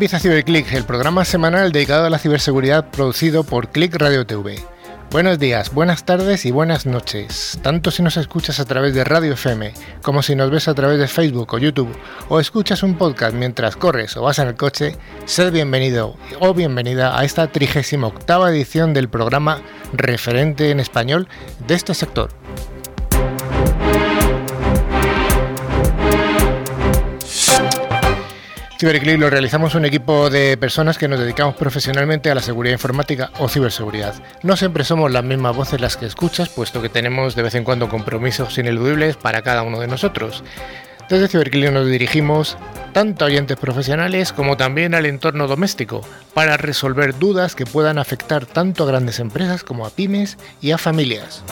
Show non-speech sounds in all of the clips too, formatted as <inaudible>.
Empieza CiberClick, el programa semanal dedicado a la ciberseguridad producido por Click Radio TV. Buenos días, buenas tardes y buenas noches. Tanto si nos escuchas a través de Radio FM, como si nos ves a través de Facebook o YouTube, o escuchas un podcast mientras corres o vas en el coche, sed bienvenido o bienvenida a esta 38 edición del programa referente en español de este sector. CiberClick lo realizamos un equipo de personas que nos dedicamos profesionalmente a la seguridad informática o ciberseguridad. No siempre somos las mismas voces las que escuchas, puesto que tenemos de vez en cuando compromisos ineludibles para cada uno de nosotros. Desde CiberClick nos dirigimos tanto a oyentes profesionales como también al entorno doméstico para resolver dudas que puedan afectar tanto a grandes empresas como a pymes y a familias.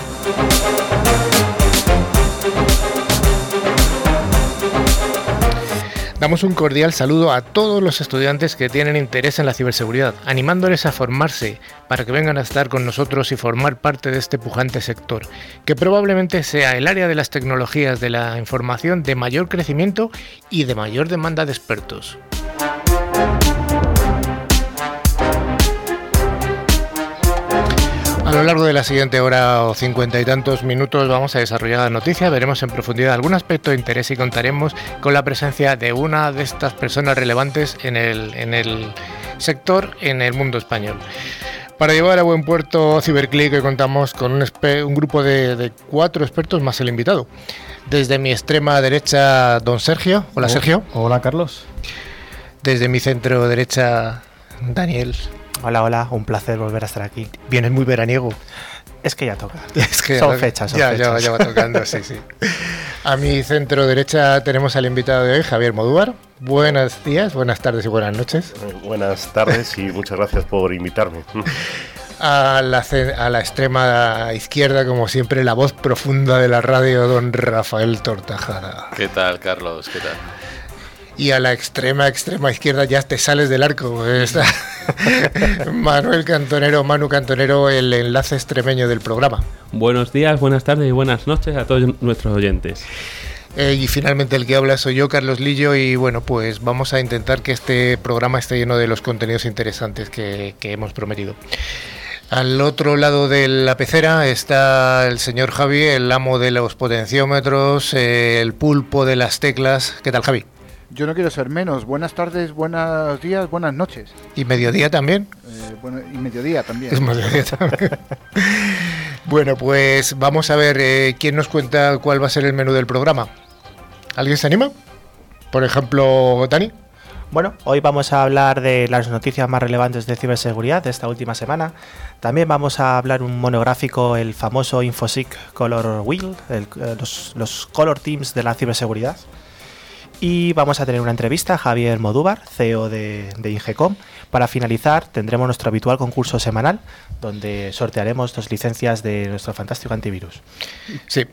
Damos un cordial saludo a todos los estudiantes que tienen interés en la ciberseguridad, animándoles a formarse para que vengan a estar con nosotros y formar parte de este pujante sector, que probablemente sea el área de las tecnologías de la información de mayor crecimiento y de mayor demanda de expertos. A lo largo de la siguiente hora o cincuenta y tantos minutos vamos a desarrollar la noticia, veremos en profundidad algún aspecto de interés y contaremos con la presencia de una de estas personas relevantes en el, en el sector en el mundo español. Para llevar a buen puerto Ciberclick hoy contamos con un, un grupo de, de, cuatro expertos más el invitado. Desde mi extrema derecha, don Sergio. Hola, Sergio. Hola, Carlos. Desde mi centro derecha, Daniel. Hola, hola, un placer volver a estar aquí. Vienes muy veraniego. Es que ya toca. <laughs> Es que son fechas, son ya, fechas. Ya, ya va tocando, sí, sí. A mi centro derecha tenemos al invitado de hoy, Javier Modúvar. Buenos días, buenas tardes y buenas noches. Buenas tardes y muchas gracias por invitarme. A la, a la, extrema izquierda, como siempre, la voz profunda de la radio, don Rafael Tortajada. ¿Qué tal, Carlos? ¿Qué tal? Y a la extrema, extrema izquierda ya te sales del arco. <laughs> Está Manuel Cantonero, Manu Cantonero, el enlace extremeño del programa. Buenos días, buenas tardes y buenas noches a todos nuestros oyentes. Eh, y finalmente el que habla soy yo, Carlos Lillo, y bueno, pues vamos a intentar que este programa esté lleno de los contenidos interesantes que, que hemos prometido. Al otro lado de la pecera está el señor Javi, el amo de los potenciómetros, el pulpo de las teclas. ¿Qué tal, Javi? Yo no quiero ser menos. Buenas tardes, buenos días, buenas noches. ¿Y mediodía también? Eh, bueno, y mediodía también. Es mediodía también. <laughs> bueno, pues vamos a ver eh, quién nos cuenta cuál va a ser el menú del programa. ¿Alguien se anima? Por ejemplo, Dani. Bueno, hoy vamos a hablar de las noticias más relevantes de ciberseguridad de esta última semana. También vamos a hablar un monográfico, el famoso InfoSec Color Wheel, el, los, los color teams de la ciberseguridad. Y vamos a tener una entrevista a Javier Modúvar, CEO de, de, Ingecom. Para finalizar, tendremos nuestro habitual concurso semanal, donde sortearemos dos licencias de nuestro fantástico antivirus. Sí,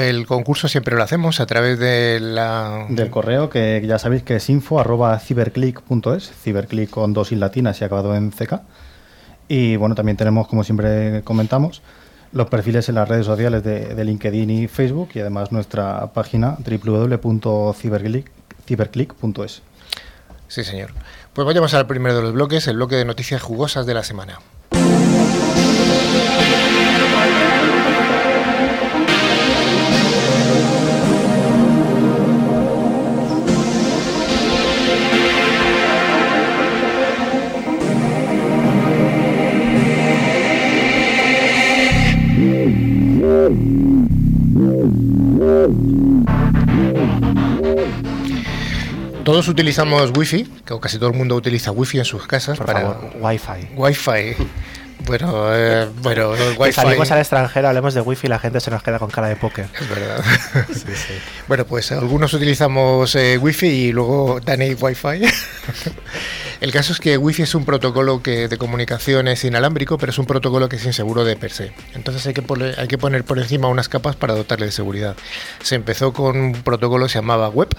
el concurso siempre lo hacemos a través de la... del correo, que ya sabéis que es info arroba ciberclick.es, ciberclick con dos y latinas y acabado en CK. Y bueno, también tenemos, como siempre comentamos, los perfiles en las redes sociales de, de LinkedIn y Facebook y además nuestra página www.ciberclick.es. Sí, señor. Pues vayamos al primero de los bloques, el bloque de noticias jugosas de la semana. Todos utilizamos wifi, o casi todo el mundo utiliza wifi en sus casas Por para favor, wifi. Wi-Fi. Bueno, eh, bueno, wifi. salimos al extranjero, hablemos de wifi y la gente se nos queda con cara de póker. Es verdad. <laughs> Sí, sí. Bueno, pues algunos utilizamos eh, Wi-Fi y luego Dani Wi-Fi. <laughs> El caso es que Wi-Fi es un protocolo que de comunicación es inalámbrico, pero es un protocolo que es inseguro de per se. Entonces hay que, poner, hay que poner por encima unas capas para dotarle de seguridad. Se empezó con un protocolo que se llamaba Web,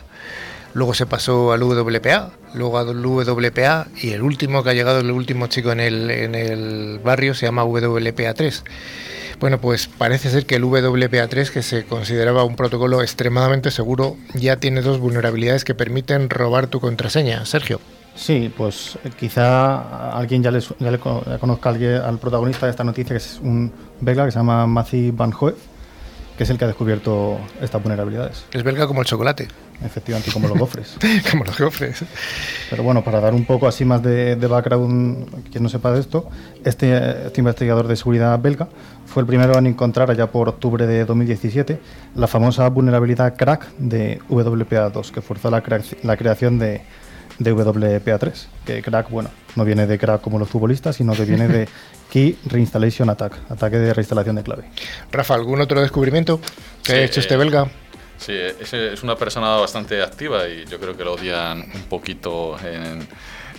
luego se pasó al WPA, luego al WPA y el último que ha llegado, el último chico en el, en el barrio se llama WPA3. Bueno, pues parece ser que el WPA3, que se consideraba un protocolo extremadamente seguro, ya tiene dos vulnerabilidades que permiten robar tu contraseña. Sergio. Sí, pues eh, quizá alguien ya, les, ya le conozca alguien- al protagonista de esta noticia, que es un belga que se llama Matthew Van Hoef, que es el que ha descubierto estas vulnerabilidades. Es belga como el chocolate, Efectivamente, como los gofres. <laughs> como los cofres. Pero bueno, para dar un poco así más de, de background, quien no sepa de esto, este, este investigador de seguridad belga fue el primero en encontrar allá por octubre de 2017 la famosa vulnerabilidad crack de WPA2, que forzó la, la creación de, de WPA3. Que crack, bueno, no viene de crack como los futbolistas, sino que viene de <laughs> Key Reinstallation Attack, ataque de reinstalación de clave. Rafa, ¿algún otro descubrimiento que Sí, ha hecho este eh, belga? Sí, es, es una persona bastante activa y yo creo que lo odian un poquito en,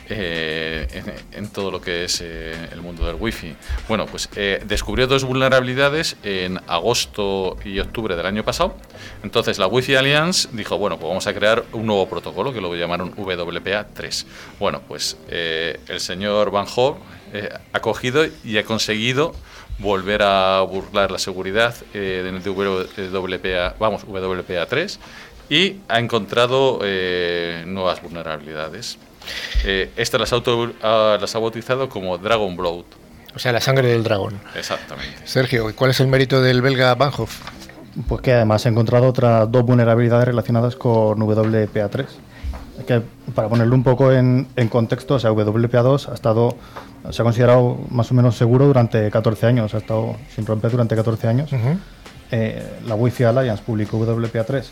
eh, en, todo lo que es eh, el mundo del wifi. Bueno, pues eh, descubrió dos vulnerabilidades en agosto y octubre del año pasado. Entonces la Wi-Fi Alliance dijo, bueno, pues vamos a crear un nuevo protocolo que lo llamaron WPA3. Bueno, pues eh, el señor Van Hoff eh, ha cogido y ha conseguido volver a burlar la seguridad eh, de WPA, vamos, WPA3 y ha encontrado eh, nuevas vulnerabilidades. Eh, esta las, auto, ah, las ha bautizado como Dragon Blood. O sea, la sangre del dragón. Exactamente. Sergio, ¿y ¿cuál es el mérito del belga Banhoff? Pues que además ha encontrado otras dos vulnerabilidades relacionadas con WPA3. Que para ponerlo un poco en, en contexto, o sea, WPA2 ha estado, se ha considerado más o menos seguro durante 14 años, ha estado sin romper durante 14 años. Eh, la Wi-Fi Alliance publicó WPA3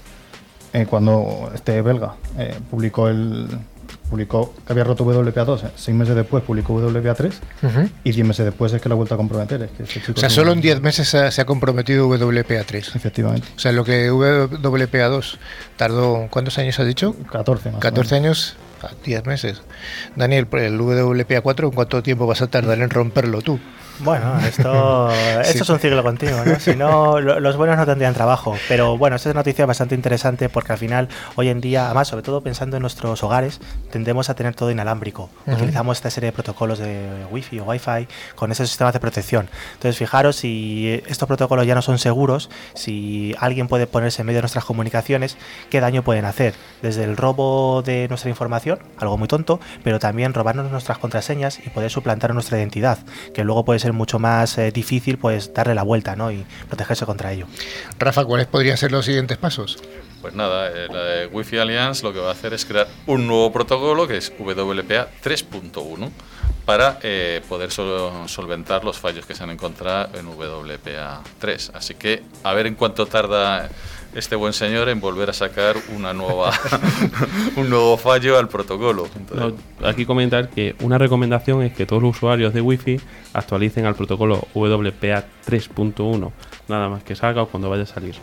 eh, cuando este belga eh, publicó el publicó que había roto WPA2, eh, seis meses después publicó WPA3 Ujú. y 10 meses después es que la ha vuelto a comprometer. Es que este O sea, solo un- en 10 meses se ha, se ha comprometido WPA3. Efectivamente, O sea, lo que WPA2 tardó, ¿cuántos años has dicho? 14 más o 14 menos. años a 10 meses. Daniel, el WPA4, ¿en cuánto tiempo vas a tardar en romperlo tú? Bueno, <laughs> esto, esto es un ciclo continuo, ¿no? Si no, lo- los buenos no tendrían trabajo. Pero bueno, esta es una noticia bastante interesante porque al final, hoy en día, además, sobre todo pensando en nuestros hogares, tendemos a tener todo inalámbrico. Utilizamos esta serie de protocolos de Wi-Fi o Wi-Fi con esos sistemas de protección. Entonces, fijaros si estos protocolos ya no son seguros, si alguien puede ponerse en medio de nuestras comunicaciones, qué daño pueden hacer. Desde el robo de nuestra información, algo muy tonto, pero también robarnos nuestras contraseñas y poder suplantar nuestra identidad, que luego puede ser mucho más eh, difícil pues darle la vuelta ¿no? y protegerse contra ello. Rafa, ¿cuáles podrían ser los siguientes pasos? Pues nada, eh, la de Wi-Fi Alliance lo que va a hacer es crear un nuevo protocolo que es WPA 3.1 para eh, poder sol- solventar los fallos que se han encontrado en WPA 3. Así que a ver en cuánto tarda este buen señor en volver a sacar una nueva <laughs> un nuevo fallo al protocolo. Entonces, No, aquí comentar que una recomendación es que todos los usuarios de Wi-Fi actualicen al protocolo WPA 3.1 nada más que salga o cuando vaya a salir.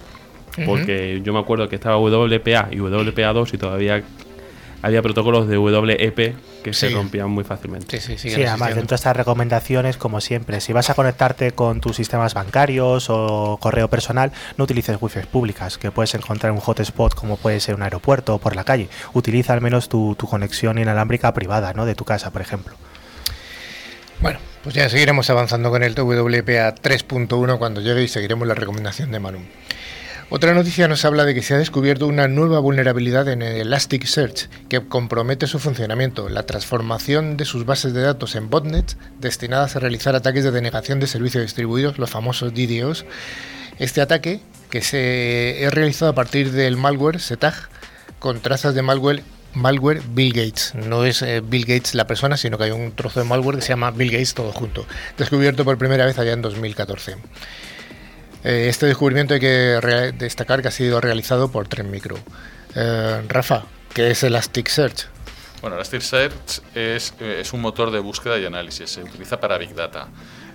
Porque yo me acuerdo que estaba WPA y WPA2 y todavía había protocolos de WEP que se Sí. rompían muy fácilmente. Sí, sí, Sí, además dentro de estas recomendaciones, como siempre, si vas a conectarte con tus sistemas bancarios o correo personal, no utilices wifi públicas, que puedes encontrar un hotspot como puede ser un aeropuerto o por la calle. Utiliza al menos tu, tu conexión inalámbrica privada, ¿no? De tu casa, por ejemplo. Bueno, pues ya seguiremos avanzando con el WPA 3.1 cuando llegue y seguiremos la recomendación de Manu. Otra noticia nos habla de que se ha descubierto una nueva vulnerabilidad en el Elasticsearch que compromete su funcionamiento, la transformación de sus bases de datos en botnets destinadas a realizar ataques de denegación de servicios distribuidos, los famosos DDoS. Este ataque, que se es realizado a partir del malware SETAG, con trazas de malware malware Bill Gates. No es eh, Bill Gates la persona, sino que hay un trozo de malware que se llama Bill Gates todo junto. Descubierto por primera vez allá en 2014. Eh, este descubrimiento hay que destacar que ha sido realizado por Tren Micro. Eh, Rafa, ¿qué es Elasticsearch? Bueno, Elasticsearch es, eh, es un motor de búsqueda y análisis, se utiliza para Big Data.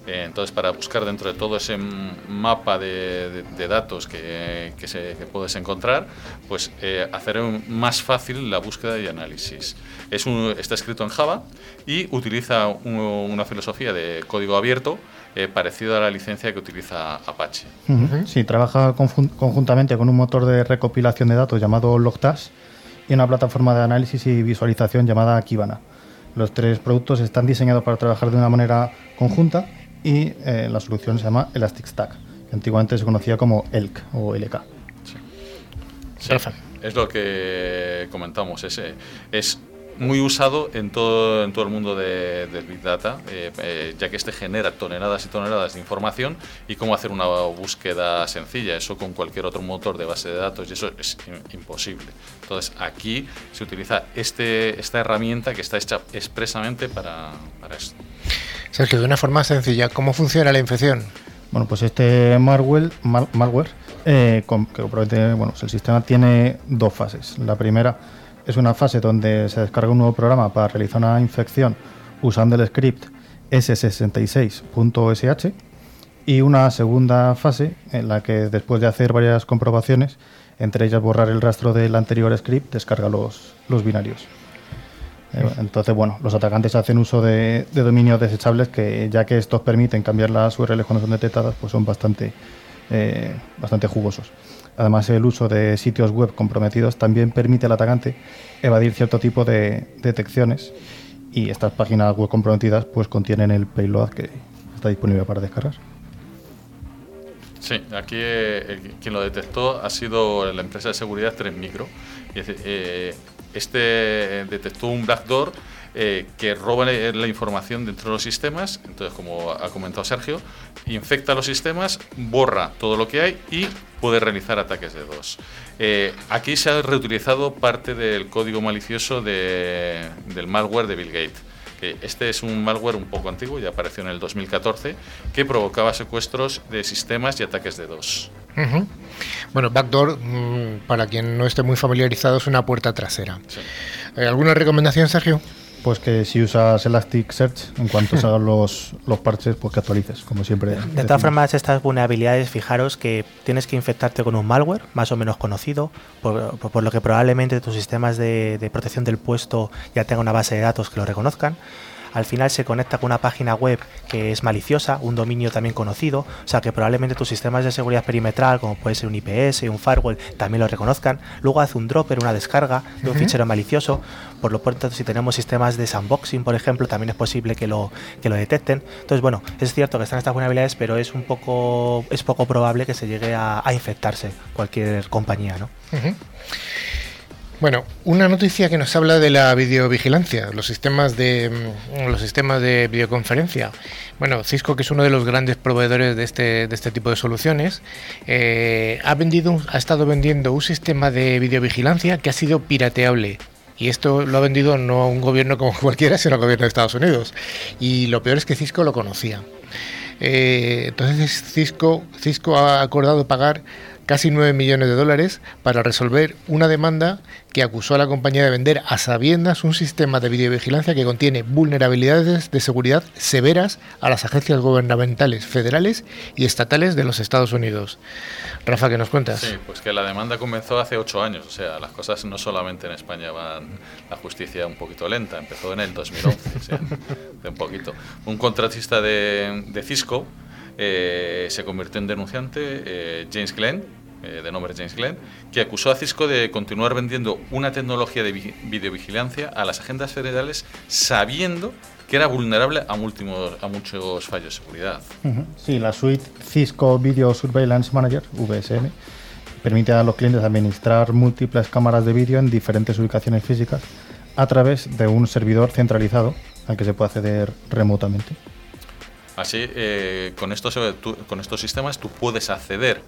Eh, entonces, para buscar dentro de todo ese mapa de, datos que, se, que puedes encontrar, pues eh, hacer un- más fácil la búsqueda y análisis. Está escrito en Java y utiliza un- una filosofía de código abierto eh, parecido a la licencia que utiliza Apache. Sí, trabaja conjuntamente con un motor de recopilación de datos llamado Logtash y una plataforma de análisis y visualización llamada Kibana. Los tres productos están diseñados para trabajar de una manera conjunta y eh, la solución se llama Elastic Stack, que antiguamente se conocía como ELK o LK. Sí, es lo que comentamos. Es, eh, es muy usado en todo, en todo el mundo de, del Big Data, eh, eh, ya que este genera toneladas y toneladas de información y cómo hacer una búsqueda sencilla. Eso con cualquier otro motor de base de datos y eso es imposible. Entonces aquí se utiliza este, esta herramienta que está hecha expresamente para, para esto. Sergio, de una forma sencilla, ¿cómo funciona la infección? Bueno, pues este malware, malware eh, que bueno, el sistema tiene dos fases. La primera es una fase donde se descarga un nuevo programa para realizar una infección usando el script s66.sh y una segunda fase en la que después de hacer varias comprobaciones, entre ellas borrar el rastro del anterior script, descarga los, los binarios. Eh, entonces, bueno, los atacantes hacen uso de, dominios desechables que, ya que estos permiten cambiar las URLs cuando son detectadas, pues son bastante, eh, bastante jugosos. Además, el uso de sitios web comprometidos también permite al atacante evadir cierto tipo de detecciones y estas páginas web comprometidas pues contienen el payload que está disponible para descargar. Sí, aquí eh, quien lo detectó ha sido la empresa de seguridad 3 Micro. Eh, este detectó un backdoor eh, que roba la información dentro de los sistemas, entonces como ha comentado Sergio, infecta los sistemas, borra todo lo que hay y puede realizar ataques de dos. Eh, aquí se ha reutilizado parte del código malicioso del malware de Bill Gates. este es un malware un poco antiguo, ya apareció en el 2014, que provocaba secuestros de sistemas y ataques de dos. Bueno, backdoor, mm, para quien no esté muy familiarizado, es una puerta trasera. Eh, ¿Alguna recomendación, Sergio? Pues que si usas Elasticsearch, en cuanto salgan <laughs> los, los parches, pues que actualices, como siempre. De todas formas, estas vulnerabilidades, fijaros que tienes que infectarte con un malware más o menos conocido, por, por lo que probablemente tus sistemas de, de protección del puesto ya tengan una base de datos que lo reconozcan al final se conecta con una página web que es maliciosa, un dominio también conocido, o sea que probablemente tus sistemas de seguridad perimetral, como puede ser un IPS, un firewall, también lo reconozcan. Luego hace un dropper, una descarga de un fichero malicioso. Por lo tanto, si tenemos sistemas de sandboxing, por ejemplo, también es posible que lo, que lo detecten. Entonces, bueno, es cierto que están estas vulnerabilidades, pero es un poco, es poco probable que se llegue a, infectarse cualquier compañía, ¿no? Bueno, una noticia que nos habla de la videovigilancia, los sistemas de mm, los sistemas de videoconferencia. Bueno, Cisco, que es uno de los grandes proveedores de este, de este tipo de soluciones, eh, ha vendido, ha estado vendiendo un sistema de videovigilancia que ha sido pirateable. Y esto lo ha vendido no a un gobierno como <laughs> cualquiera, sino al gobierno de Estados Unidos. Y lo peor es que Cisco lo conocía. Eh, entonces Cisco, Cisco ha acordado pagar casi 9 millones de dólares para resolver una demanda que acusó a la compañía de vender a sabiendas un sistema de videovigilancia que contiene vulnerabilidades de seguridad severas a las agencias gubernamentales federales y estatales de los Estados Unidos. Rafa, ¿qué nos cuentas? Sí, pues que la demanda comenzó hace 8 años, o sea, las cosas no solamente en España van la justicia un poquito lenta, empezó en el 2011, o <laughs> de un poquito. Un contratista de, de Cisco eh, se convirtió en denunciante eh, James Glenn, eh, de nombre James Glenn, que acusó a Cisco de continuar vendiendo una tecnología de videovigilancia a las agendas federales sabiendo que era vulnerable a, a muchos fallos de seguridad. Sí, la suite Cisco Video Surveillance Manager, VSM, permite a los clientes administrar múltiples cámaras de vídeo en diferentes ubicaciones físicas a través de un servidor centralizado al que se puede acceder remotamente. Así, eh, con, estos, eh, con estos sistemas tú puedes acceder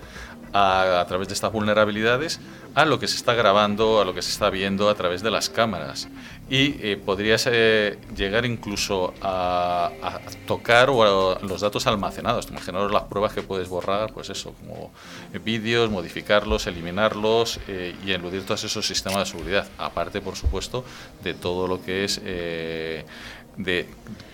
a, través de estas vulnerabilidades a lo que se está grabando, a lo que se está viendo a través de las cámaras. Y eh, podrías llegar incluso a, tocar los datos almacenados. Imaginaros las pruebas que puedes borrar, pues eso, como vídeos, modificarlos, eliminarlos y eludir todos esos sistemas de seguridad. Aparte, por supuesto, de todo lo que es de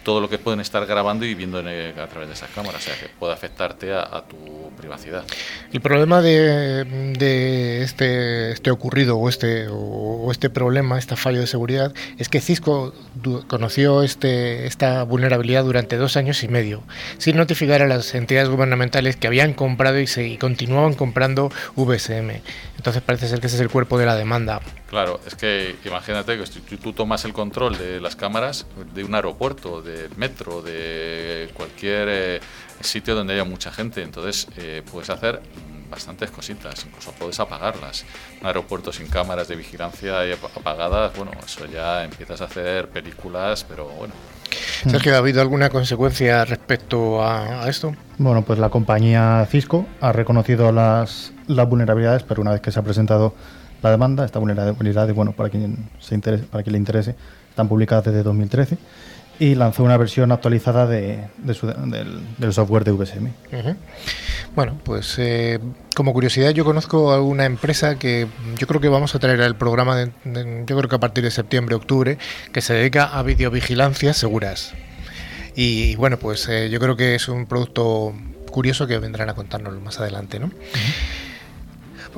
todo lo que pueden estar grabando y viendo a través de esas cámaras, o sea, que puede afectarte a, tu privacidad. El problema de, este, este ocurrido o este, o, este problema, este fallo de seguridad, es que Cisco conoció este, esta vulnerabilidad durante dos años y medio, sin notificar a las entidades gubernamentales que habían comprado y, se, y continuaban comprando VSM. Entonces parece ser que ese es el cuerpo de la demanda. Claro, es que imagínate que tú tomas el control de las cámaras de un aeropuerto, del metro, de cualquier eh, sitio donde haya mucha gente, entonces eh, puedes hacer bastantes cositas, incluso puedes apagarlas. Un aeropuerto sin cámaras de vigilancia y apagadas, bueno, eso ya empiezas a hacer películas, pero bueno. Sergio, ¿ha habido alguna consecuencia respecto a, esto? Bueno, pues la compañía Cisco ha reconocido las, las vulnerabilidades, pero una vez que se ha presentado la demanda, esta vulnerabilidad, bueno, para quien, se interese, para quien le interese, están publicadas desde 2013 y lanzó una versión actualizada de, del, software de VSM. Bueno, pues eh, como curiosidad yo conozco alguna empresa que yo creo que vamos a traer al programa, de, yo creo que a partir de septiembre, octubre, que se dedica a videovigilancias seguras. Y, bueno, pues eh, yo creo que es un producto curioso que vendrán a contárnoslo más adelante, ¿no?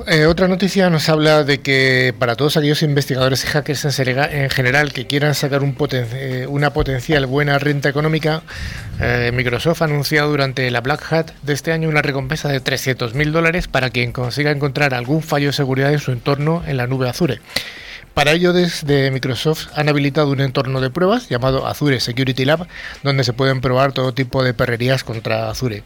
Eh, otra noticia nos habla de que para todos aquellos investigadores y hackers en, general que quieran sacar eh, una potencial buena renta económica, eh, Microsoft ha anunciado durante la Black Hat de este año una recompensa de 300.000 dólares para quien consiga encontrar algún fallo de seguridad en su entorno en la nube Azure. Para ello, desde Microsoft han habilitado un entorno de pruebas llamado Azure Security Lab, donde se pueden probar todo tipo de perrerías contra Azure.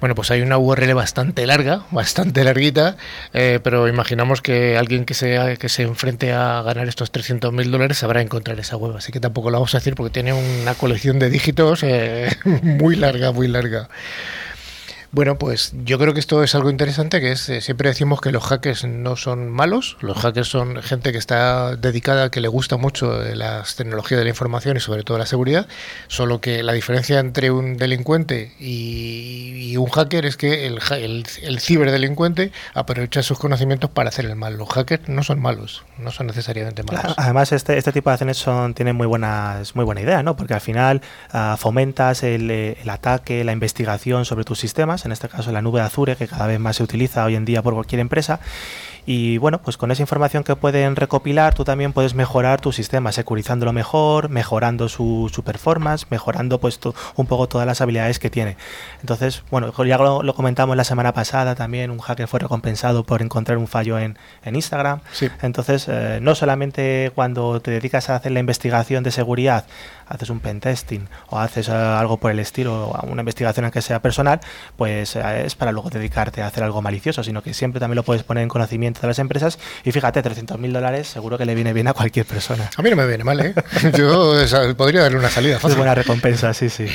Bueno, pues hay una URL bastante larga, bastante larguita, eh, pero imaginamos que alguien que se, que se enfrente a ganar estos 300.000 dólares sabrá encontrar esa web, así que tampoco la vamos a decir porque tiene una colección de dígitos eh, <laughs> muy larga, muy larga. Bueno, pues yo creo que esto es algo interesante, que es, eh, siempre decimos que los hackers no son malos, los hackers son gente que está dedicada, que le gusta mucho eh, las tecnologías de la información y sobre todo la seguridad, solo que la diferencia entre un delincuente y, un hacker es que el, el, ciberdelincuente aprovecha sus conocimientos para hacer el mal. Los hackers no son malos, no son necesariamente malos. además, este, este tipo de acciones son, tienen muy buenas, muy buena idea, ¿no? Porque al final ah, fomentas el, el ataque, la investigación sobre tus sistemas en este caso la nube Azure, que cada vez más se utiliza hoy en día por cualquier empresa, y bueno, pues con esa información que pueden recopilar, tú también puedes mejorar tu sistema, securizándolo mejor, mejorando su, performance, mejorando pues un poco todas las habilidades que tiene. Entonces, bueno, ya lo, comentamos la semana pasada también, un hacker fue recompensado por encontrar un fallo en, Instagram. Entonces, eh, no solamente cuando te dedicas a hacer la investigación de seguridad, haces un pentesting o haces eh, algo por el estilo, una investigación aunque sea personal, pues eh, es para luego dedicarte a hacer algo malicioso, sino que siempre también lo puedes poner en conocimiento de las empresas. Y fíjate, 300 mil dólares seguro que le viene bien a cualquier persona. A mí no me viene mal, ¿eh? <laughs> Yo podría darle una salida fácil. Es buena recompensa, sí, sí.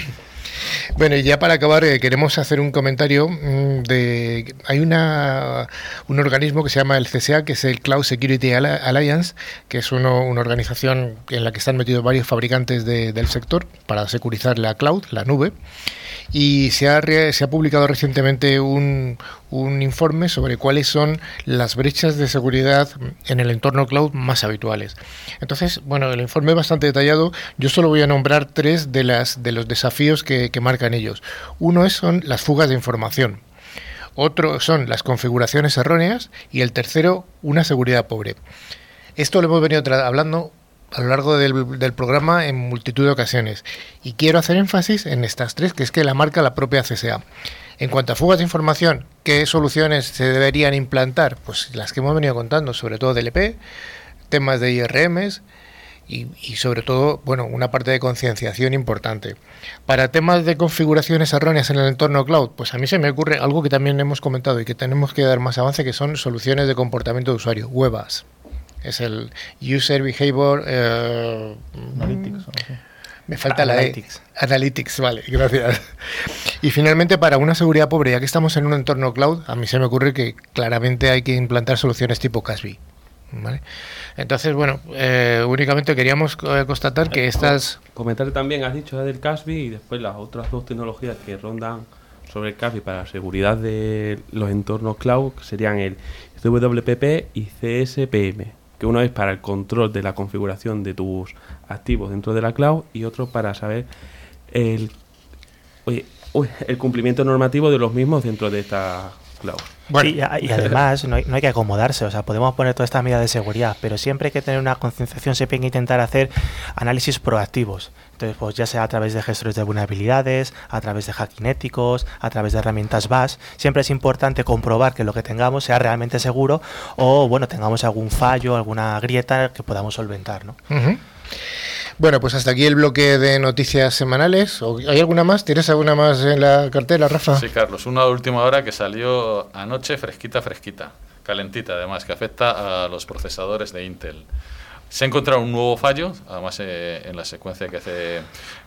Bueno, y ya para acabar, eh, queremos hacer un comentario mm, de... Hay una, un organismo que se llama el CSA, que es el Cloud Security Alliance, que es una organización en la que están metidos varios fabricantes del sector para securizar la cloud, la nube. Y se ha, se ha publicado recientemente un, un, informe sobre cuáles son las brechas de seguridad en el entorno cloud más habituales. Entonces, bueno, el informe es bastante detallado. Yo solo voy a nombrar tres de, las, de los desafíos que, que marcan ellos. Uno es, son las fugas de información. Otro son las configuraciones erróneas y el tercero, una seguridad pobre. Esto lo hemos venido hablando a lo largo del, programa en multitud de ocasiones. Y quiero hacer énfasis en estas tres, que es que la marca la propia CSA. En cuanto a fugas de información, ¿qué soluciones se deberían implantar? Pues las que hemos venido contando, sobre todo DLP, temas de IRMs y, y sobre todo, bueno, una parte de concienciación importante. Para temas de configuraciones erróneas en el entorno cloud, pues a mí se me ocurre algo que también hemos comentado y que tenemos que dar más avance, que son soluciones de comportamiento de usuario, WebAS es el User Behavior eh, Analytics. Me falta la E. Analytics, vale, gracias. Y finalmente, para una seguridad pobre, ya que estamos en un entorno cloud, a mí se me ocurre que claramente hay que implantar soluciones tipo Casby. ¿vale? Entonces, bueno, eh, únicamente queríamos eh, constatar que estas... Comentar también, has dicho del Casby y después las otras dos tecnologías que rondan sobre el Casby para la seguridad de los entornos cloud serían el WPP y CSPM que uno es para el control de la configuración de tus activos dentro de la cloud y otro para saber el, el cumplimiento normativo de los mismos dentro de esta cloud. y, además no hay, no hay, que acomodarse, o sea, podemos poner toda esta medida de seguridad, pero siempre hay que tener una concienciación, siempre hay que intentar hacer análisis proactivos. Entonces, pues ya sea a través de gestores de vulnerabilidades, a través de hacking éticos, a través de herramientas BAS, siempre es importante comprobar que lo que tengamos sea realmente seguro o, bueno, tengamos algún fallo, alguna grieta que podamos solventar, ¿no? Bueno, pues hasta aquí el bloque de noticias semanales. ¿O ¿Hay alguna más? ¿Tienes alguna más en la cartera, Rafa? Sí, Carlos, una última hora que salió anoche fresquita, fresquita, calentita además, que afecta a los procesadores de Intel. Se ha encontrado un nuevo fallo, además eh, en la secuencia que hace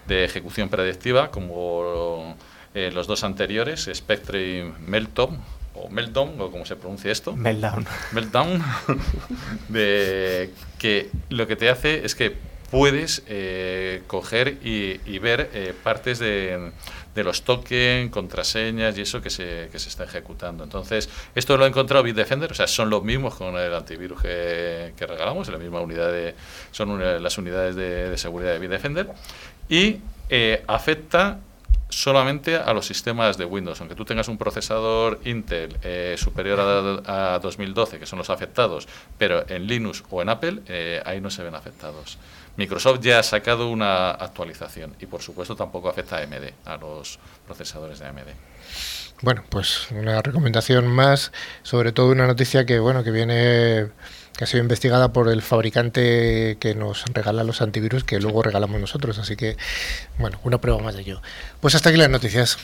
de ejecución predictiva, como eh, los dos anteriores, Spectre y Meltdown, o Meltdown, o como se pronuncia esto. Meltdown. Meltdown, <laughs> de que lo que te hace es que puedes eh, coger y, y ver eh, partes de, de los tokens, contraseñas y eso que se, que se está ejecutando. Entonces, esto lo ha encontrado Bitdefender, o sea, son los mismos con el antivirus que, que regalamos, la misma unidad de, son las unidades de, de seguridad de Bitdefender, y eh, afecta solamente a los sistemas de Windows. Aunque tú tengas un procesador Intel eh, superior a, a 2012, que son los afectados, pero en Linux o en Apple, eh, ahí no se ven afectados. Microsoft ya ha sacado una actualización y por supuesto tampoco afecta a AMD, a los procesadores de AMD. Bueno, pues una recomendación más, sobre todo una noticia que bueno que viene que ha sido investigada por el fabricante que nos regala los antivirus que luego regalamos nosotros, así que bueno, una prueba más de ello. Pues hasta aquí las noticias.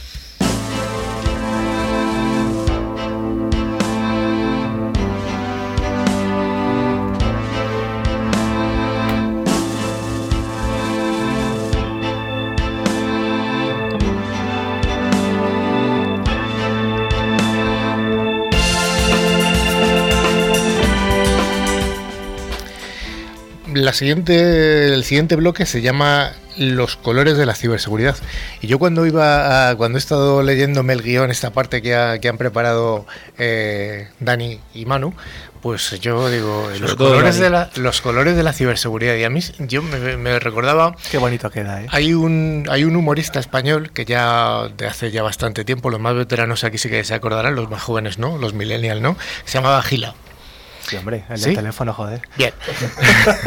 La siguiente, el siguiente bloque se llama Los colores de la ciberseguridad. Y yo cuando iba a- cuando he estado leyéndome el guion, esta parte que, ha- que han preparado eh, Dani y Manu, pues yo digo, los colores, Dani. de la, los colores de la ciberseguridad. Y a mí yo me, me recordaba Qué bonito queda, ¿eh? hay un, hay un humorista español que ya de hace ya bastante tiempo, los más veteranos aquí sí que se acordarán, los más jóvenes no, los millennials no, se llamaba Gila. Sí, hombre, el ¿Sí? del teléfono, joder. Bien.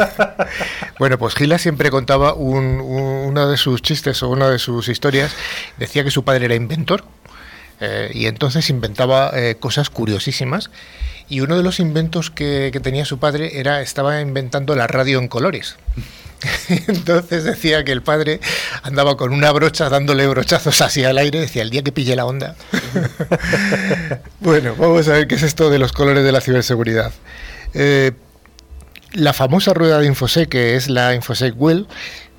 <laughs> bueno, pues Gila siempre contaba un, un- uno de sus chistes o una de sus historias. Decía que su padre era inventor eh, y entonces inventaba eh, cosas curiosísimas. Y uno de los inventos que, que tenía su padre era estaba inventando la radio en colores. <laughs> Entonces decía que el padre andaba con una brocha dándole brochazos así al aire, decía el día que pille la onda. <laughs> bueno, vamos a ver qué es esto de los colores de la ciberseguridad. Eh, la famosa rueda de Infosec, que es la Infosec Well,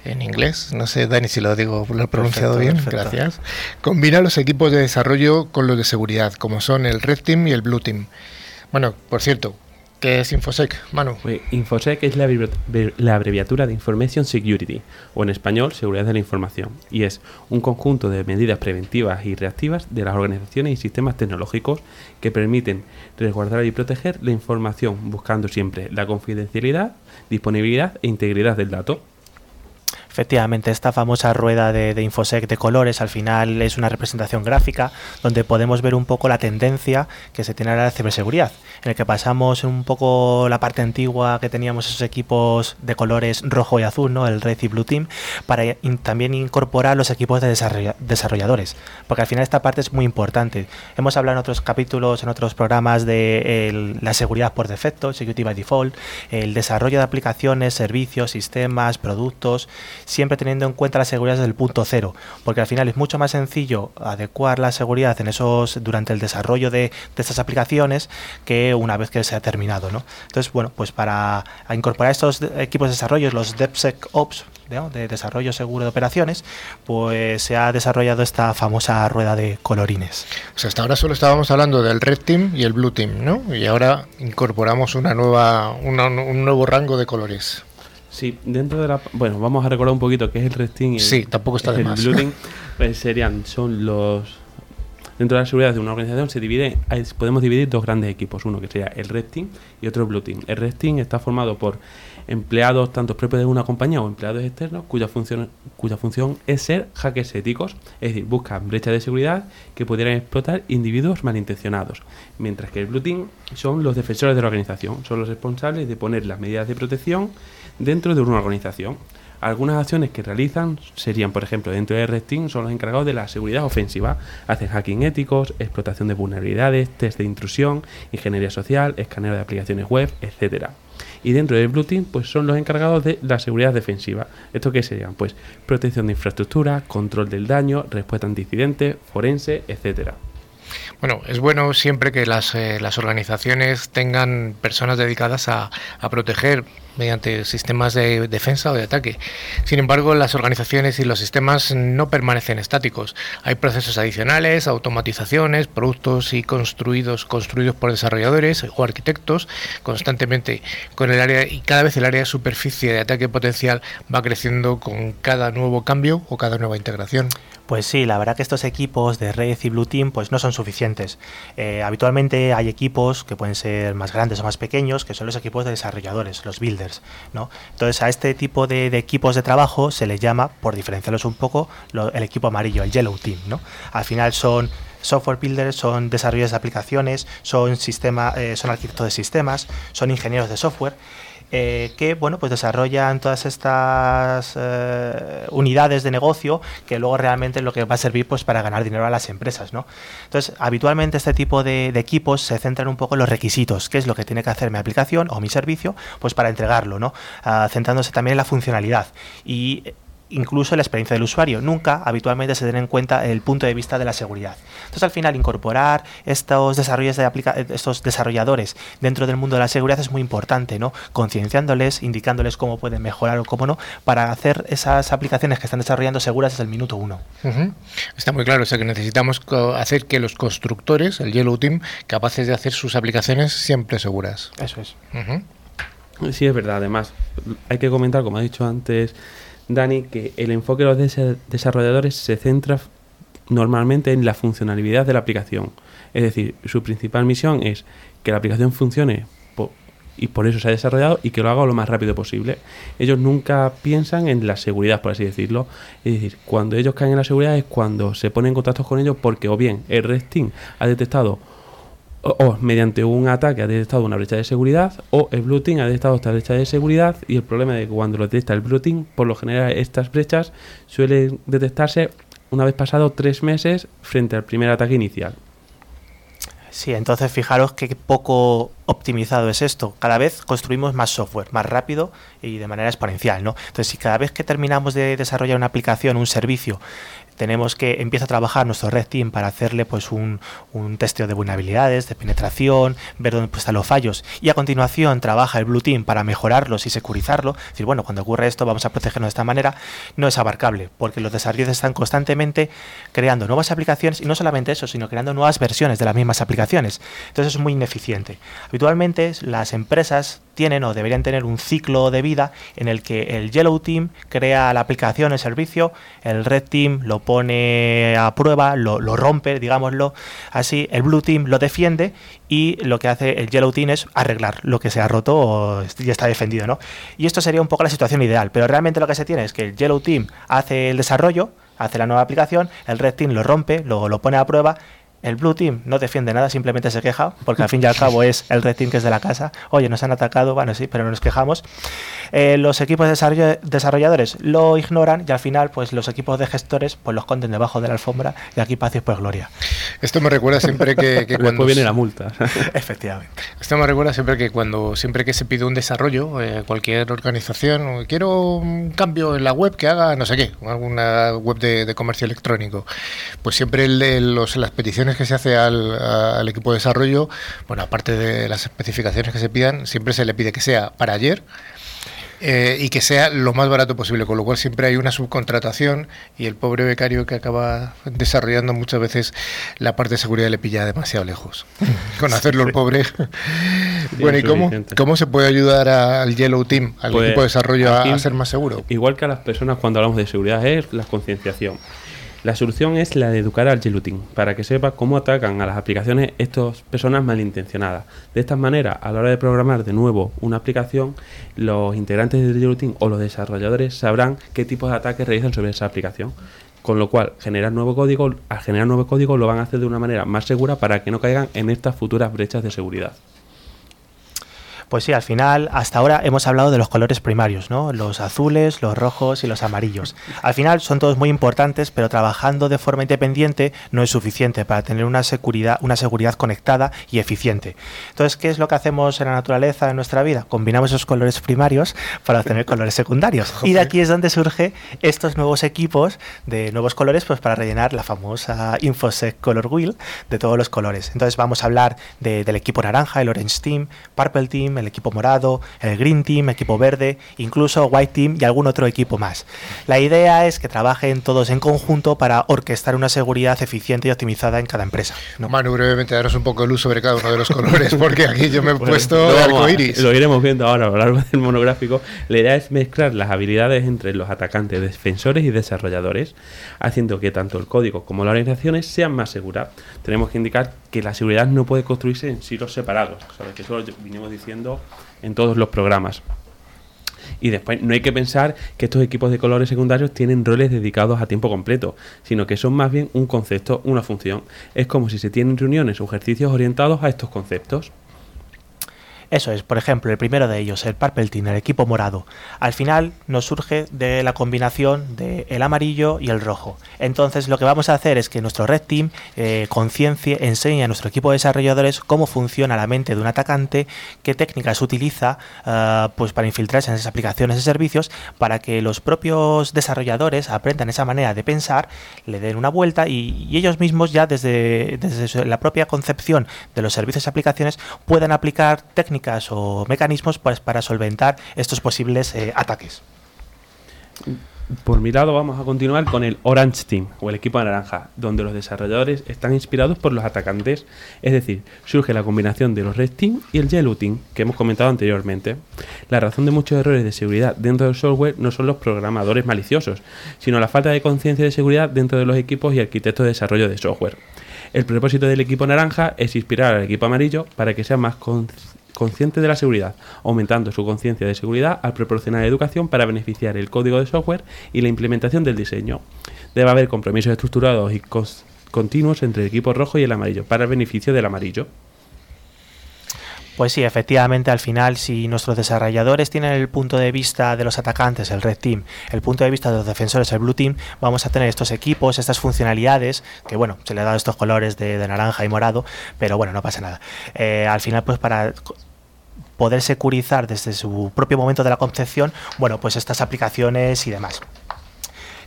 en inglés, no sé, Dani, si lo digo, lo he pronunciado Perfecto, bien, perfecto. gracias. Combina los equipos de desarrollo con los de seguridad, como son el Red Team y el Blue Team. Bueno, por cierto, ¿qué es Infosec, Manu? InfoSec es la, la abreviatura de Information Security, o en español, Seguridad de la Información, y es un conjunto de medidas preventivas y reactivas de las organizaciones y sistemas tecnológicos que permiten resguardar y proteger la información, buscando siempre la confidencialidad, disponibilidad e integridad del dato. Efectivamente, esta famosa rueda de, Infosec de colores al final es una representación gráfica donde podemos ver un poco la tendencia que se tiene ahora de ciberseguridad, en el que pasamos un poco la parte antigua que teníamos esos equipos de colores rojo y azul, ¿no? el Red y Blue Team, para también incorporar los equipos de desarrolla- desarrolladores, porque al final esta parte es muy importante. Hemos hablado en otros capítulos, en otros programas de la seguridad por defecto, Security by Default, el desarrollo de aplicaciones, servicios, sistemas, productos, siempre teniendo en cuenta la seguridad desde el punto cero, porque al final es mucho más sencillo adecuar la seguridad en esos durante el desarrollo de, de estas aplicaciones que una vez que se ha terminado, ¿no? Entonces, bueno, pues para incorporar estos equipos de desarrollo, los DevSecOps, de desarrollo seguro de operaciones, pues se ha desarrollado esta famosa rueda de colorines. Sea, hasta ahora solo estábamos hablando del Red Team y el Blue Team, ¿no? Y ahora incorporamos una nueva, una- un nuevo rango de colores. Sí, dentro de la... Bueno, vamos a recordar un poquito qué es el Team y el, Sí, tampoco está de el más. Blue Team. <laughs> Pues serían, son los... Dentro de la seguridad de una organización se divide, podemos dividir dos grandes equipos, uno que sería el Red Team y otro el Blue Team. El Red Team está formado por empleados tanto propios de una compañía o empleados externos cuya función, cuya función es ser hackers éticos, es decir, buscan brechas de seguridad que pudieran explotar individuos malintencionados, mientras que el Blue Team son los defensores de la organización, son los responsables de poner las medidas de protección dentro de una organización. Algunas acciones que realizan serían, por ejemplo, dentro de Red Team son los encargados de la seguridad ofensiva. Hacen hacking éticos, explotación de vulnerabilidades, test de intrusión, ingeniería social, escaneo de aplicaciones web, etcétera. Y dentro del Blue Team, pues son los encargados de la seguridad defensiva. ¿Esto qué serían? Pues protección de infraestructura, control del daño, respuesta ante incidentes, forense, etcétera. Bueno, es bueno siempre que las, eh, las organizaciones tengan personas dedicadas a, a, proteger mediante sistemas de defensa o de ataque. Sin embargo, las organizaciones y los sistemas no permanecen estáticos. Hay procesos adicionales, automatizaciones, productos y construidos, construidos por desarrolladores o arquitectos constantemente con el área y cada vez el área de superficie de ataque potencial va creciendo con cada nuevo cambio o cada nueva integración. Pues sí, la verdad que estos equipos de Red y Blue Team pues no son suficientes. Eh, habitualmente hay equipos que pueden ser más grandes o más pequeños, que son los equipos de desarrolladores, los builders. ¿no? Entonces a este tipo de, equipos de trabajo se les llama, por diferenciarlos un poco, lo, el equipo amarillo, el Yellow Team. ¿no? Al final son software builders, son desarrolladores de aplicaciones, son, sistema, eh, son arquitectos de sistemas, son ingenieros de software eh, que bueno pues desarrollan todas estas eh, unidades de negocio que luego realmente lo que va a servir pues para ganar dinero a las empresas ¿no? entonces habitualmente este tipo de, equipos se centran un poco en los requisitos qué es lo que tiene que hacer mi aplicación o mi servicio pues para entregarlo ¿no? Uh, centrándose también en la funcionalidad y incluso la experiencia del usuario. Nunca habitualmente se tiene en cuenta el punto de vista de la seguridad. Entonces, al final, incorporar estos, desarrollos de aplica estos desarrolladores dentro del mundo de la seguridad es muy importante, ¿no? Concienciándoles, indicándoles cómo pueden mejorar o cómo no, para hacer esas aplicaciones que están desarrollando seguras desde el minuto uno. Uh -huh. Está muy claro, o sea que necesitamos hacer que los constructores, el Yellow Team, capaces de hacer sus aplicaciones siempre seguras. Eso es. Uh -huh. Sí, es verdad. Además, hay que comentar, como ha dicho antes Dani, que el enfoque de los desarrolladores se centra normalmente en la funcionalidad de la aplicación. Es decir, su principal misión es que la aplicación funcione y por eso se ha desarrollado y que lo haga lo más rápido posible. Ellos nunca piensan en la seguridad, por así decirlo. Es decir, cuando ellos caen en la seguridad es cuando se ponen en contacto con ellos porque o bien el Red Team ha detectado o, mediante un ataque ha detectado una brecha de seguridad o el Blue ha detectado esta brecha de seguridad y el problema es que cuando lo detecta el Blue Team, por lo general estas brechas suelen detectarse una vez pasado tres meses frente al primer ataque inicial. Sí, entonces fijaros qué poco optimizado es esto. Cada vez construimos más software, más rápido y de manera exponencial, ¿no? Entonces, si cada vez que terminamos de desarrollar una aplicación, un servicio, tenemos que empieza a trabajar nuestro red team para hacerle pues un, un testeo de vulnerabilidades, de penetración, ver dónde pues, están los fallos y a continuación trabaja el blue team para mejorarlos y securizarlo. Es decir, bueno, cuando ocurre esto vamos a protegernos de esta manera, no es abarcable porque los desarrolladores están constantemente creando nuevas aplicaciones y no solamente eso, sino creando nuevas versiones de las mismas aplicaciones. Entonces es muy ineficiente. Habitualmente las empresas tienen o deberían tener un ciclo de vida en el que el Yellow Team crea la aplicación, el servicio, el Red Team lo pone a prueba, lo, rompe, digámoslo así, el Blue Team lo defiende y lo que hace el Yellow Team es arreglar lo que se ha roto o ya está defendido, ¿no? Y esto sería un poco la situación ideal, pero realmente lo que se tiene es que el Yellow Team hace el desarrollo, hace la nueva aplicación, el Red Team lo rompe, lo, lo pone a prueba el Blue Team no defiende nada, simplemente se queja, porque al fin y al cabo es el Red Team que es de la casa. Oye, nos han atacado, bueno, sí, pero no nos quejamos. Eh, los equipos de desarrolladores lo ignoran y al final, pues los equipos de gestores pues los conten debajo de la alfombra y aquí paz y pues gloria. Esto me recuerda siempre que, que <laughs> cuando viene la multa. <laughs> Efectivamente. Esto me recuerda siempre que cuando siempre que se pide un desarrollo, eh, cualquier organización, quiero un cambio en la web que haga no sé qué, alguna web de, de comercio electrónico, pues siempre el de los, las peticiones que se hace al, al, equipo de desarrollo, bueno, aparte de las especificaciones que se pidan, siempre se le pide que sea para ayer eh, y que sea lo más barato posible, con lo cual siempre hay una subcontratación y el pobre becario que acaba desarrollando muchas veces la parte de seguridad le pilla demasiado lejos. <laughs> con hacerlo el pobre. <laughs> bueno, ¿y cómo, cómo se puede ayudar al Yellow Team, al pues equipo de desarrollo, a, a ser más seguro? Igual que a las personas cuando hablamos de seguridad es la concienciación. La solución es la de educar al Team, para que sepa cómo atacan a las aplicaciones estas personas malintencionadas. De esta manera, a la hora de programar de nuevo una aplicación, los integrantes del Team o los desarrolladores sabrán qué tipos de ataques realizan sobre esa aplicación. Con lo cual, generar nuevo código, al generar nuevo código lo van a hacer de una manera más segura para que no caigan en estas futuras brechas de seguridad. Pues sí, al final, hasta ahora hemos hablado de los colores primarios, ¿no? Los azules, los rojos y los amarillos. Al final son todos muy importantes, pero trabajando de forma independiente no es suficiente para tener una seguridad, una seguridad conectada y eficiente. Entonces, ¿qué es lo que hacemos en la naturaleza, en nuestra vida? Combinamos esos colores primarios para obtener colores secundarios. Y de aquí es donde surge estos nuevos equipos de nuevos colores, pues para rellenar la famosa InfoSec Color Wheel de todos los colores. Entonces vamos a hablar del equipo naranja, el Orange Team, Purple Team, el equipo morado, el Green Team, equipo verde, incluso White Team y algún otro equipo más. La idea es que trabajen todos en conjunto para orquestar una seguridad eficiente y optimizada en cada empresa. Manu, brevemente, daros un poco de luz sobre cada uno de los colores, porque aquí yo me he <laughs> puesto de arco iris. Lo iremos viendo ahora a lo largo del monográfico. La idea es mezclar las habilidades entre los atacantes, defensores y desarrolladores, haciendo que tanto el código como las organizaciones sean más seguras. Tenemos que indicar que la seguridad no puede construirse en silos separados, ¿sabes? que eso lo vinimos diciendo en todos los programas. Y después no hay que pensar que estos equipos de colores secundarios tienen roles dedicados a tiempo completo, sino que son más bien un concepto, una función. Es como si se tienen reuniones o ejercicios orientados a estos conceptos. Eso es, por ejemplo, el primero de ellos, el Team, el equipo morado. Al final nos surge de la combinación del el amarillo y el rojo. Entonces lo que vamos a hacer es que nuestro Red Team eh, conciencie, enseñe a nuestro equipo de desarrolladores cómo funciona la mente de un atacante, qué técnicas utiliza uh, pues para infiltrarse en esas aplicaciones y servicios, para que los propios desarrolladores aprendan esa manera de pensar, le den una vuelta y, y ellos mismos ya desde, desde la propia concepción de los servicios y aplicaciones puedan aplicar técnicas o mecanismos pues, para solventar estos posibles eh, ataques. Por mi lado vamos a continuar con el Orange Team o el equipo naranja, donde los desarrolladores están inspirados por los atacantes, es decir, surge la combinación de los Red Team y el Yellow Team que hemos comentado anteriormente. La razón de muchos errores de seguridad dentro del software no son los programadores maliciosos, sino la falta de conciencia de seguridad dentro de los equipos y arquitectos de desarrollo de software. El propósito del equipo naranja es inspirar al equipo amarillo para que sea más consciente de la seguridad, aumentando su conciencia de seguridad al proporcionar educación para beneficiar el código de software y la implementación del diseño. Debe haber compromisos estructurados y continuos entre el equipo rojo y el amarillo, para el beneficio del amarillo. Pues sí, efectivamente, al final, si nuestros desarrolladores tienen el punto de vista de los atacantes, el Red Team, el punto de vista de los defensores, el Blue Team, vamos a tener estos equipos, estas funcionalidades, que bueno, se le ha dado estos colores de, naranja y morado, pero bueno, no pasa nada. Eh, al final, pues para poder securizar desde su propio momento de la concepción, bueno, pues estas aplicaciones y demás.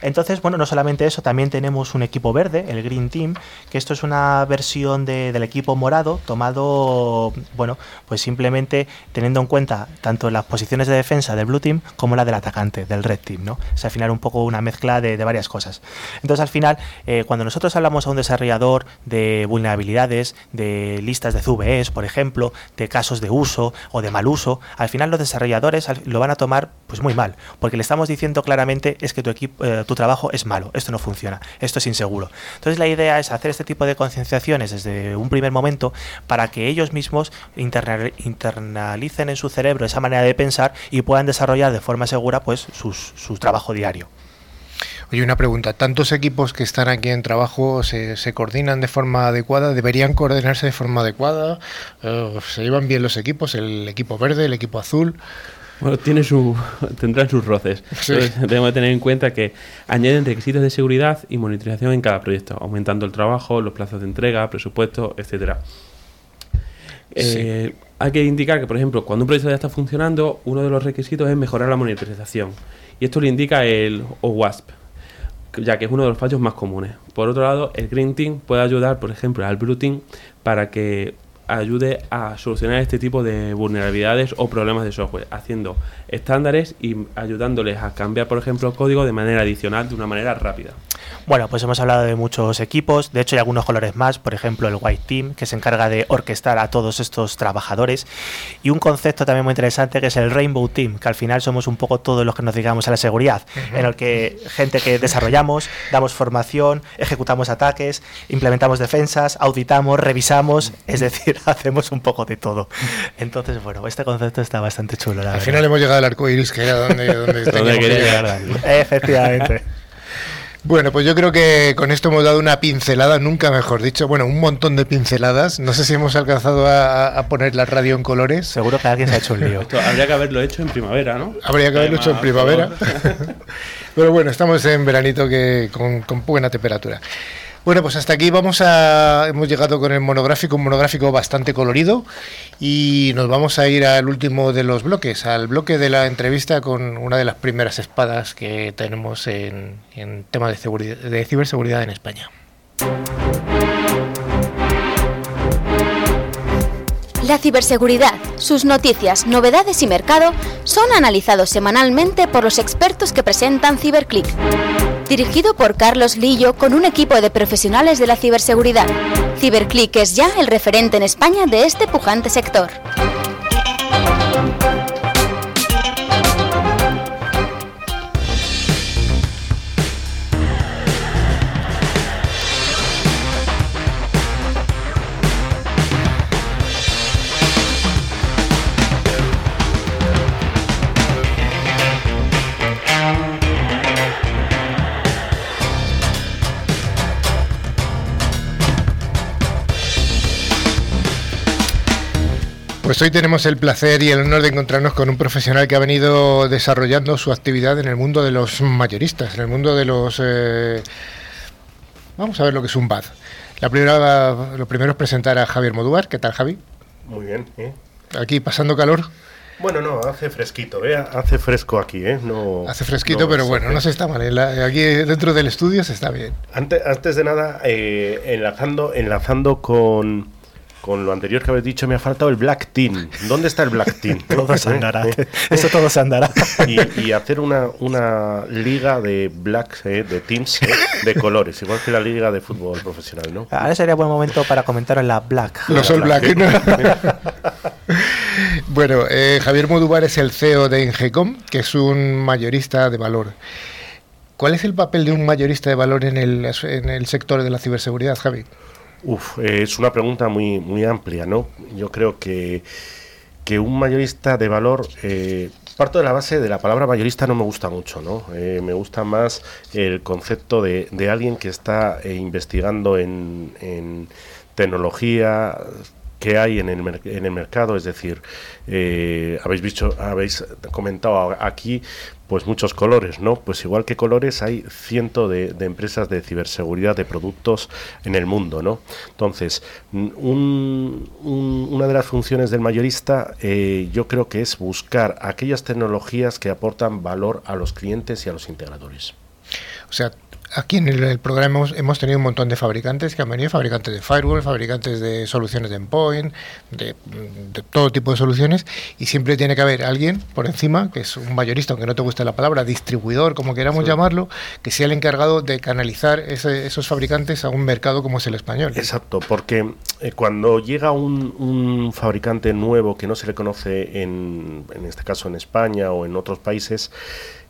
Entonces, bueno, no solamente eso, también tenemos un equipo verde, el Green Team, que esto es una versión del equipo morado tomado, bueno, pues simplemente teniendo en cuenta tanto las posiciones de defensa del Blue Team como la del atacante, del Red Team, ¿no? Es al final un poco una mezcla de, varias cosas. Entonces, al final, eh, cuando nosotros hablamos a un desarrollador de vulnerabilidades, de listas de CVEs, por ejemplo, de casos de uso o de mal uso, al final los desarrolladores lo van a tomar pues muy mal, porque le estamos diciendo claramente es que tu equipo eh, tu trabajo es malo, esto no funciona, esto es inseguro. Entonces la idea es hacer este tipo de concienciaciones desde un primer momento para que ellos mismos internalicen en su cerebro esa manera de pensar y puedan desarrollar de forma segura pues su trabajo diario. Oye, una pregunta. ¿Tantos equipos que están aquí en trabajo se, se coordinan de forma adecuada? ¿Deberían coordinarse de forma adecuada? Uh, ¿Se llevan bien los equipos? ¿El equipo verde, el equipo azul? Bueno, tiene su, <laughs> tendrán sus roces. Sí. Debemos tener en cuenta que añaden requisitos de seguridad y monitorización en cada proyecto, aumentando el trabajo, los plazos de entrega, presupuesto, etcétera. Sí. Eh, hay que indicar que, por ejemplo, cuando un proyecto ya está funcionando, uno de los requisitos es mejorar la monitorización. Y esto lo indica el OWASP, ya que es uno de los fallos más comunes. Por otro lado, el Green Team puede ayudar, por ejemplo, al Blue Team para que ayude a solucionar este tipo de vulnerabilidades o problemas de software, haciendo estándares y ayudándoles a cambiar, por ejemplo, código de manera adicional, de una manera rápida. Bueno, pues hemos hablado de muchos equipos, de hecho hay algunos colores más, por ejemplo el White Team, que se encarga de orquestar a todos estos trabajadores, y un concepto también muy interesante que es el Rainbow Team, que al final somos un poco todos los que nos dedicamos a la seguridad, uh -huh. en el que gente que desarrollamos, damos formación, ejecutamos ataques, implementamos defensas, auditamos, revisamos, es decir, <laughs> hacemos un poco de todo. Entonces, bueno, este concepto está bastante chulo. La al verdad. final hemos llegado al arco iris, que era donde, donde, <laughs> donde quería llegar. <laughs> Efectivamente. Bueno, pues yo creo que con esto hemos dado una pincelada, nunca mejor dicho, bueno, un montón de pinceladas. No sé si hemos alcanzado a, poner la radio en colores. Seguro que alguien se ha hecho un lío. habría que haberlo hecho en primavera, ¿no? Habría que haberlo hecho en primavera. Pero bueno, estamos en veranito que con, con buena temperatura. Bueno, pues hasta aquí vamos a. Hemos llegado con el monográfico, un monográfico bastante colorido. Y nos vamos a ir al último de los bloques, al bloque de la entrevista con una de las primeras espadas que tenemos en, en tema de, de ciberseguridad en España. La ciberseguridad, sus noticias, novedades y mercado son analizados semanalmente por los expertos que presentan CiberClick dirigido por Carlos Lillo con un equipo de profesionales de la ciberseguridad. CiberClick es ya el referente en España de este pujante sector. Pues hoy tenemos el placer y el honor de encontrarnos con un profesional que ha venido desarrollando su actividad en el mundo de los mayoristas, en el mundo de los... Eh, vamos a ver lo que es un BAD. La primera, lo primero es presentar a Javier Modúar. ¿Qué tal, Javi? Muy bien. ¿eh? Aquí pasando calor. Bueno, no, hace fresquito, ¿eh? hace fresco aquí, ¿eh? No, hace fresquito, pero bueno, no se está mal. aquí dentro del estudio se está bien. Antes, antes de nada, eh, enlazando, enlazando con, con lo anterior que habéis dicho, me ha faltado el Black Team. ¿Dónde está el Black Team? <laughs> todo se andará. <laughs> Eso todo se andará. Y, hacer una, una liga de Black, eh, de teams, eh, de colores, igual que la liga de fútbol profesional, ¿no? Ahora sería buen momento para comentar en la Black. No soy Black. <laughs> bueno, eh, Javier Modubar es el CEO de Ingecom, que es un mayorista de valor. ¿Cuál es el papel de un mayorista de valor en el, en el sector de la ciberseguridad, Javi? Uf, eh, es una pregunta muy, muy amplia, ¿no? Yo creo que, que un mayorista de valor, eh, parto de la base de la palabra mayorista no me gusta mucho, ¿no? Eh, me gusta más el concepto de, de alguien que está investigando en, en tecnología, que hay en el, en el mercado, es decir, habéis visto, habéis comentado aquí pues muchos colores, ¿no? Pues igual que colores hay cientos de, empresas de ciberseguridad de productos en el mundo, ¿no? Entonces, una de las funciones del mayorista eh, yo creo que es buscar aquellas tecnologías que aportan valor a los clientes y a los integradores. O sea, Aquí en el, programa hemos, tenido un montón de fabricantes que han venido, fabricantes de firewall, fabricantes de soluciones de endpoint, de, todo tipo de soluciones, y siempre tiene que haber alguien por encima, que es un mayorista, aunque no te guste la palabra, distribuidor, como queramos llamarlo, que sea el encargado de canalizar esos fabricantes a un mercado como es el español. Exacto, porque eh, cuando llega un, un, fabricante nuevo que no se le conoce en, en este caso en España o en otros países,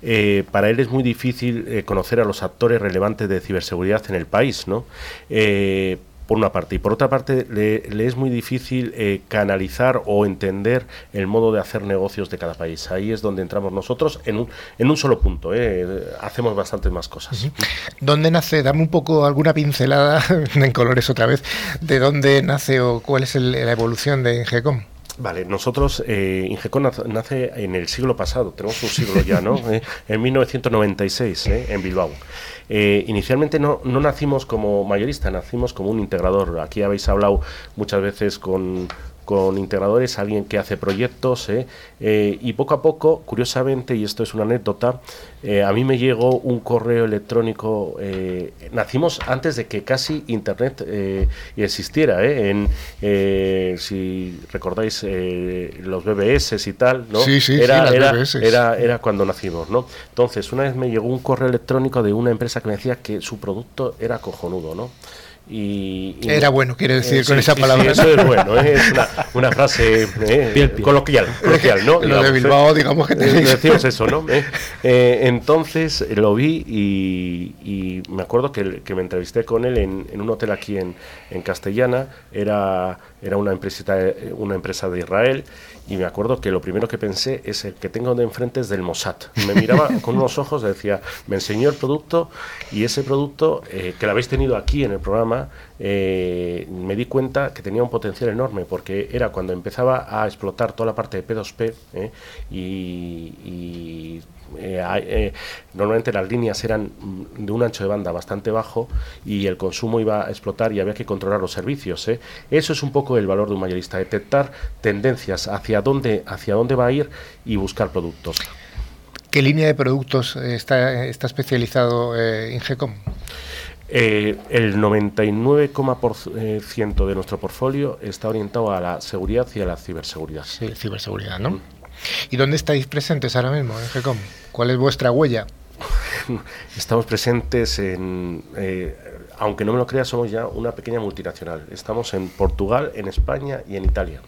eh, para él es muy difícil eh, conocer a los actores relevantes de ciberseguridad en el país, ¿no? Eh, por una parte. Y por otra parte, le, es muy difícil canalizar o entender el modo de hacer negocios de cada país. Ahí es donde entramos nosotros en un, en un solo punto. Hacemos bastantes más cosas. ¿Dónde nace? Dame un poco alguna pincelada <laughs> en colores otra vez. ¿De dónde nace o cuál es la evolución de Ingecom? Vale, nosotros, eh, Ingecon nace en el siglo pasado, tenemos un siglo ya, ¿no? <laughs> Eh, en 1996, eh, en Bilbao. Eh, inicialmente no, no nacimos como mayorista, nacimos como un integrador. Aquí habéis hablado muchas veces con, con integradores, alguien que hace proyectos ¿eh? Eh, y poco a poco, curiosamente, y esto es una anécdota, eh, a mí me llegó un correo electrónico, nacimos antes de que casi Internet existiera, en, si recordáis los BBS y tal, ¿no? Sí, sí, era, sí, era, era, era, cuando nacimos, ¿no? Entonces, una vez me llegó un correo electrónico de una empresa que me decía que su producto era cojonudo, ¿no? Y, y Era bueno, quiere decir Eh, con sí, esa sí, palabra. sí, eso es bueno, ¿eh? es una, una <laughs> frase eh, Piel, piel. coloquial, coloquial, ¿no? <laughs> Lo de Digamos, ¿eh? Bilbao, digamos que Eh, tenéis. Decimos eso, ¿no? Eh, eh, entonces eh, lo vi y, y me acuerdo que, que me entrevisté con él en, en un hotel aquí en, en Castellana. Era, era una, empresita, eh, una empresa de Israel y me acuerdo que lo primero que pensé es el que tengo de enfrente es del Mossad. Me miraba <laughs> con unos ojos, decía, me enseñó el producto y ese producto eh, que lo habéis tenido aquí en el programa, eh, me di cuenta que tenía un potencial enorme porque era cuando empezaba a explotar toda la parte de P2P eh, y, y, eh, eh, normalmente las líneas eran mm, de un ancho de banda bastante bajo y el consumo iba a explotar y había que controlar los servicios. ¿eh? Eso es un poco el valor de un mayorista, detectar tendencias hacia dónde, hacia dónde va a ir y buscar productos. ¿Qué línea de productos está, está especializado eh, Ingecom? Eh, el 99,% de nuestro portfolio está orientado a la seguridad y a la ciberseguridad. Sí, ciberseguridad, ¿no? ¿Y dónde estáis presentes ahora mismo, Ingecom? ¿Cuál es vuestra huella? <laughs> Estamos presentes en, eh, aunque no me lo creas, somos ya una pequeña multinacional. Estamos en Portugal, en España y en Italia.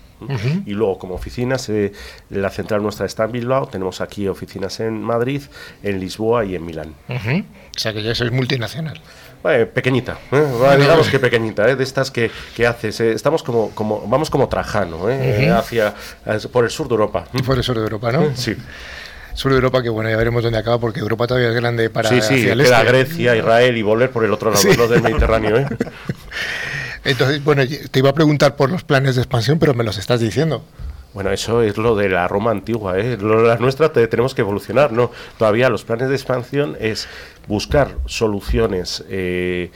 Y luego, como oficinas, eh, la central nuestra está en Bilbao, tenemos aquí oficinas en Madrid, en Lisboa y en Milán. O sea que ya sois multinacional. Pequeñita, ¿eh? Digamos que pequeñita, ¿eh? de estas que, que haces. eh, Estamos como, como, vamos como Trajano, ¿eh? Ujú. hacia, por el sur de Europa. Por el sur de Europa, ¿no? <laughs> Sí, Sur de Europa, que bueno, ya veremos dónde acaba, porque Europa todavía es grande para sí, sí, hacia el queda este. Grecia, Israel y volver por el otro lado, Sí. del Mediterráneo. ¿eh? <laughs> Entonces, bueno, te iba a preguntar por los planes de expansión, pero me los estás diciendo. Bueno, eso es lo de la Roma antigua, ¿eh? Lo- la nuestra te- tenemos que evolucionar, ¿no? Todavía los planes de expansión es buscar soluciones eh,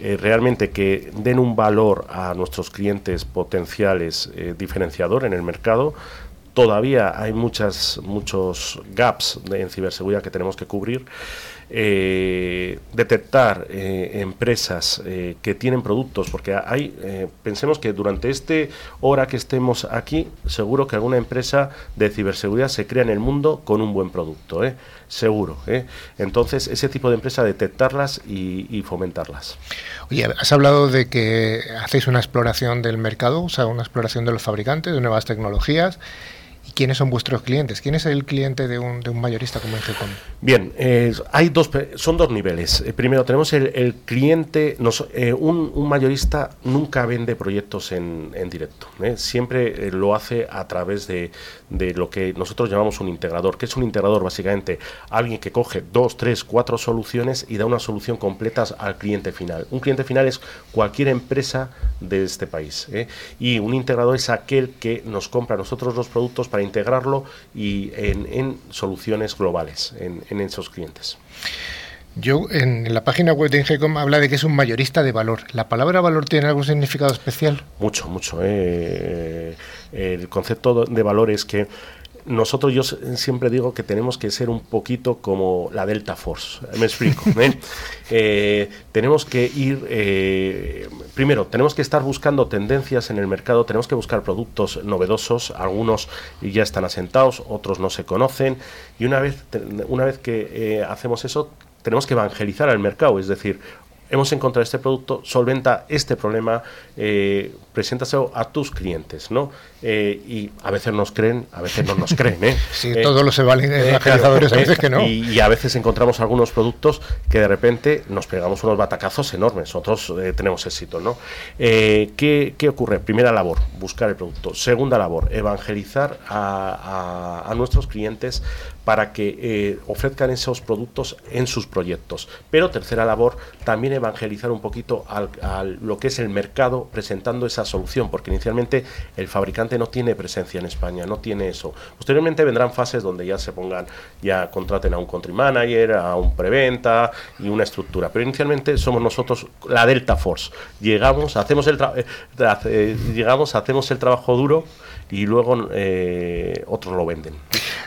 eh, realmente que den un valor a nuestros clientes potenciales eh, diferenciador en el mercado. Todavía hay muchas, muchos gaps en ciberseguridad que tenemos que cubrir. Eh, detectar eh, empresas eh, que tienen productos, porque hay, eh, pensemos que durante este hora que estemos aquí, seguro que alguna empresa de ciberseguridad se crea en el mundo con un buen producto, seguro. Entonces, ese tipo de empresas, detectarlas y, y fomentarlas. Oye, has hablado de que hacéis una exploración del mercado, o sea, una exploración de los fabricantes, de nuevas tecnologías. ¿Y quiénes son vuestros clientes? ¿Quién es el cliente de un, mayorista como Ingecom? Bien, eh, hay dos, son dos niveles. Eh, primero, tenemos el, cliente, eh, un, mayorista nunca vende proyectos en, directo, siempre lo hace a través de, de lo que nosotros llamamos un integrador. que es un integrador? Básicamente, alguien que coge dos, tres, cuatro soluciones y da una solución completa al cliente final. Un cliente final es cualquier empresa de este país. ¿eh? Y un integrador es aquel que nos compra a nosotros los productos para integrarlo y en, soluciones globales, en esos clientes. Yo, en la página web de Ingecom habla de que es un mayorista de valor. ¿La palabra valor tiene algún significado especial? Mucho, mucho. ¿eh? El concepto de valor es que nosotros yo siempre digo que tenemos que ser un poquito como la Delta Force. Me explico. <laughs> ¿eh? Eh, tenemos que ir, eh, primero, tenemos que estar buscando tendencias en el mercado, tenemos que buscar productos novedosos, algunos ya están asentados, otros no se conocen, y una vez, una vez que eh, hacemos eso, tenemos que evangelizar al mercado, es decir, hemos encontrado este producto, solventa este problema, eh, preséntaselo a tus clientes, ¿no? Eh, y a veces nos creen, a veces no nos creen, ¿eh? <laughs> Sí, Eh, todos los evangel- eh, evangelizadores a veces eh, que no. Y, y a veces encontramos algunos productos que de repente nos pegamos unos batacazos enormes, otros eh, tenemos éxito, ¿no? Eh, ¿qué, qué ocurre? Primera labor, buscar el producto. Segunda labor, evangelizar a, a- a nuestros clientes para que eh, ofrezcan esos productos en sus proyectos. Pero tercera labor, también evangelizar un poquito al, al- lo que es el mercado presentando esa solución, porque inicialmente el fabricante no tiene presencia en España, no tiene eso. Posteriormente vendrán fases donde ya se pongan, ya contraten a un country manager, a un preventa y una estructura. Pero inicialmente somos nosotros la Delta Force. Llegamos, hacemos el, tra- eh, eh, llegamos, hacemos el trabajo duro y luego eh, otros lo venden.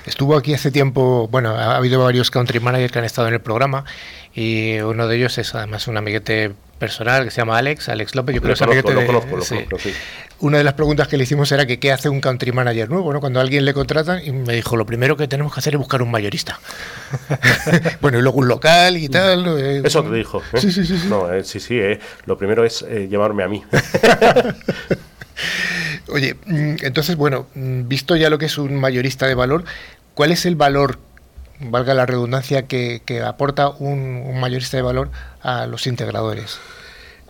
Estuvo aquí hace tiempo, bueno, ha habido varios country managers que han estado en el programa y uno de ellos es además un amiguete personal que se llama Alex, Alex López, yo creo Lo que es conozco, amiguete lo de- conozco, lo conozco, sí. Una de las preguntas que le hicimos era que qué hace un country manager nuevo, ¿no? Cuando alguien le contrata y me dijo, lo primero que tenemos que hacer es buscar un mayorista. <laughs> <laughs> bueno, y luego un local y tal. Eh, Eso te dijo. ¿eh? Sí, sí, sí. No, eh, sí, sí, lo primero es llevarme a mí. <laughs> Oye, mm, entonces, bueno, mm, visto ya lo que es un mayorista de valor, ¿cuál es el valor valga la redundancia, que, aporta un, mayorista de valor a los integradores?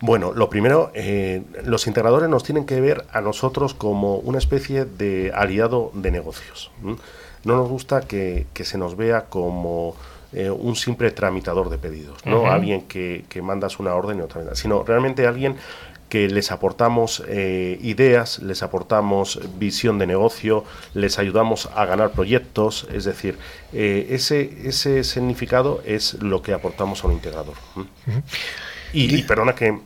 Bueno, lo primero, eh, los integradores nos tienen que ver a nosotros como una especie de aliado de negocios. No nos gusta que, se nos vea como eh, un simple tramitador de pedidos, no alguien que, que mandas una orden y otra, sino realmente alguien que les aportamos eh, ideas, les aportamos visión de negocio, les ayudamos a ganar proyectos, es decir, eh, ese, ese significado es lo que aportamos a un integrador. y, perdona que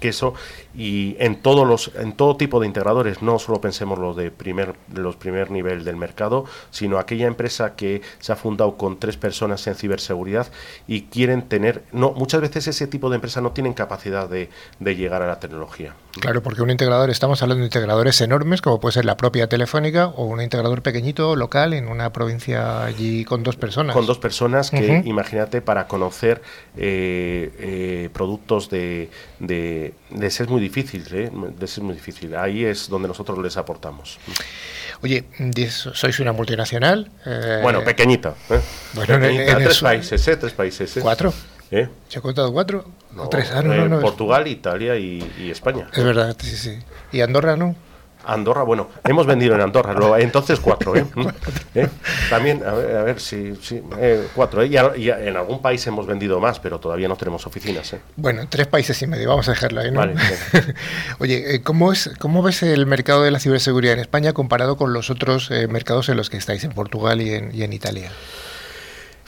que eso y en todos los en todo tipo de integradores no solo pensemos los de primer los primer nivel del mercado sino aquella empresa que se ha fundado con tres personas en ciberseguridad y quieren tener no muchas veces ese tipo de empresas no tienen capacidad de, de llegar a la tecnología. Claro porque un integrador estamos hablando de integradores enormes como puede ser la propia telefónica o un integrador pequeñito local en una provincia allí con dos personas. Con dos personas que imagínate para conocer eh, eh, productos de, de, de ser muy difícil, ¿eh? es muy difícil. Ahí es donde nosotros les aportamos. Oye, sois una multinacional. Eh, bueno, pequeñita. ¿eh? Bueno, tres, países, ¿eh? tres países. ¿Cuatro? ¿Eh? ¿Se ha contado cuatro? ¿O tres? Ah, no, no, no, Portugal, Italia y, y, España. Es verdad, sí, sí. ¿Y Andorra no? Andorra, bueno, hemos vendido en Andorra, entonces cuatro, ¿eh? <laughs> ¿Eh? También, a ver, a ver si, eh, cuatro, ¿eh? Y, en algún país hemos vendido más, pero todavía no tenemos oficinas, ¿eh? Bueno, tres países y medio, vamos a dejarlo ahí, ¿no? Vale, <laughs> Oye, eh, ¿cómo, es, ¿cómo ves el mercado de la ciberseguridad en España comparado con los otros mercados en los que estáis, en Portugal y en, y en Italia?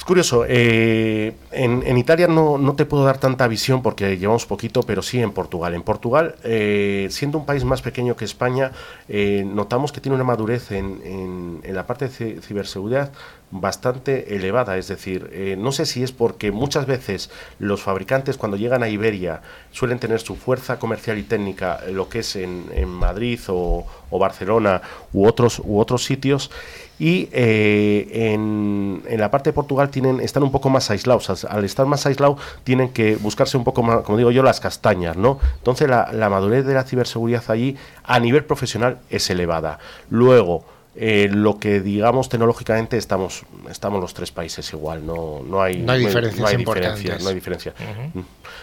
Curioso, eh, en, Italia no, te puedo dar tanta visión porque llevamos poquito, pero sí en Portugal. En Portugal, eh, siendo un país más pequeño que España, eh, notamos que tiene una madurez en, en, la parte de ciberseguridad bastante elevada. Es decir, no sé si es porque muchas veces los fabricantes cuando llegan a Iberia suelen tener su fuerza comercial y técnica, lo que es en, en Madrid o, o Barcelona u otros, u otros sitios, y eh, en, en, la parte de Portugal tienen, están un poco más aislados. Al, estar más aislados tienen que buscarse un poco más, como digo yo, las castañas, ¿no? Entonces la, la madurez de la ciberseguridad allí a nivel profesional es elevada. Luego, eh, lo que digamos tecnológicamente estamos estamos los tres países igual no no hay no hay, diferencias no hay diferencia mm.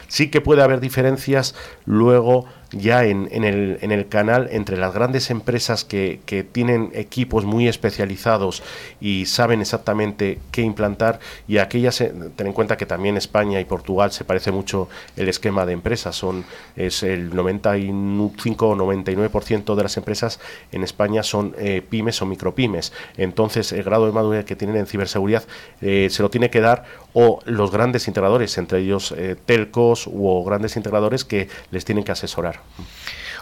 sí que puede haber diferencias luego ya en, en, el, en el canal entre las grandes empresas que, que, tienen equipos muy especializados y saben exactamente qué implantar. Y aquellas, eh, ten en cuenta que también España y Portugal se parece mucho el esquema de empresas, son es el 95 o 99% de las empresas en España son eh, pymes o micropymes, entonces el grado de madurez que tienen en ciberseguridad eh, se lo tiene que dar o los grandes integradores, entre ellos telcos o grandes integradores que les tienen que asesorar.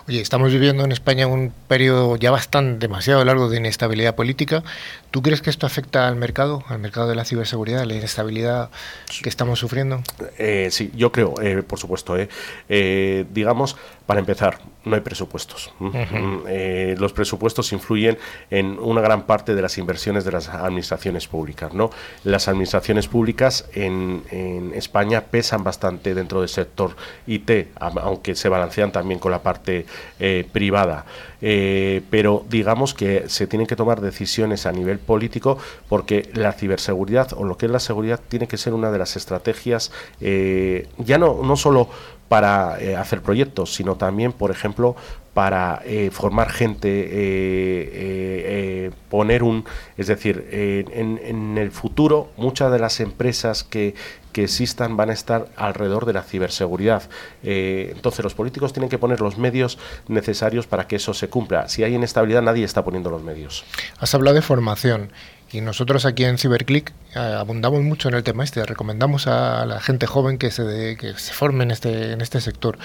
Oye, estamos viviendo en España un periodo ya bastante demasiado largo de inestabilidad política. ¿Tú crees que esto afecta al mercado, al mercado de la ciberseguridad, la inestabilidad que estamos sufriendo? Eh, sí, yo creo, eh, por supuesto. Eh. digamos, para empezar, no hay presupuestos. Mm, los presupuestos influyen en una gran parte de las inversiones de las administraciones públicas. ¿no? Las administraciones públicas en, en España pesan bastante dentro del sector IT, aunque se balancean también con la parte eh, privada. Eh, pero digamos que se tienen que tomar decisiones a nivel político porque la ciberseguridad o lo que es la seguridad tiene que ser una de las estrategias, eh, ya no, no solo para hacer proyectos, sino también, por ejemplo, para formar gente, poner un, es decir, en, en, el futuro muchas de las empresas que, que existan van a estar alrededor de la ciberseguridad. Eh, entonces los políticos tienen que poner los medios necesarios para que eso se cumpla. Si hay inestabilidad nadie está poniendo los medios. Has hablado de formación. Y nosotros aquí en Cyberclick eh, abundamos mucho en el tema este, recomendamos a la gente joven que se, que se forme en este, en este sector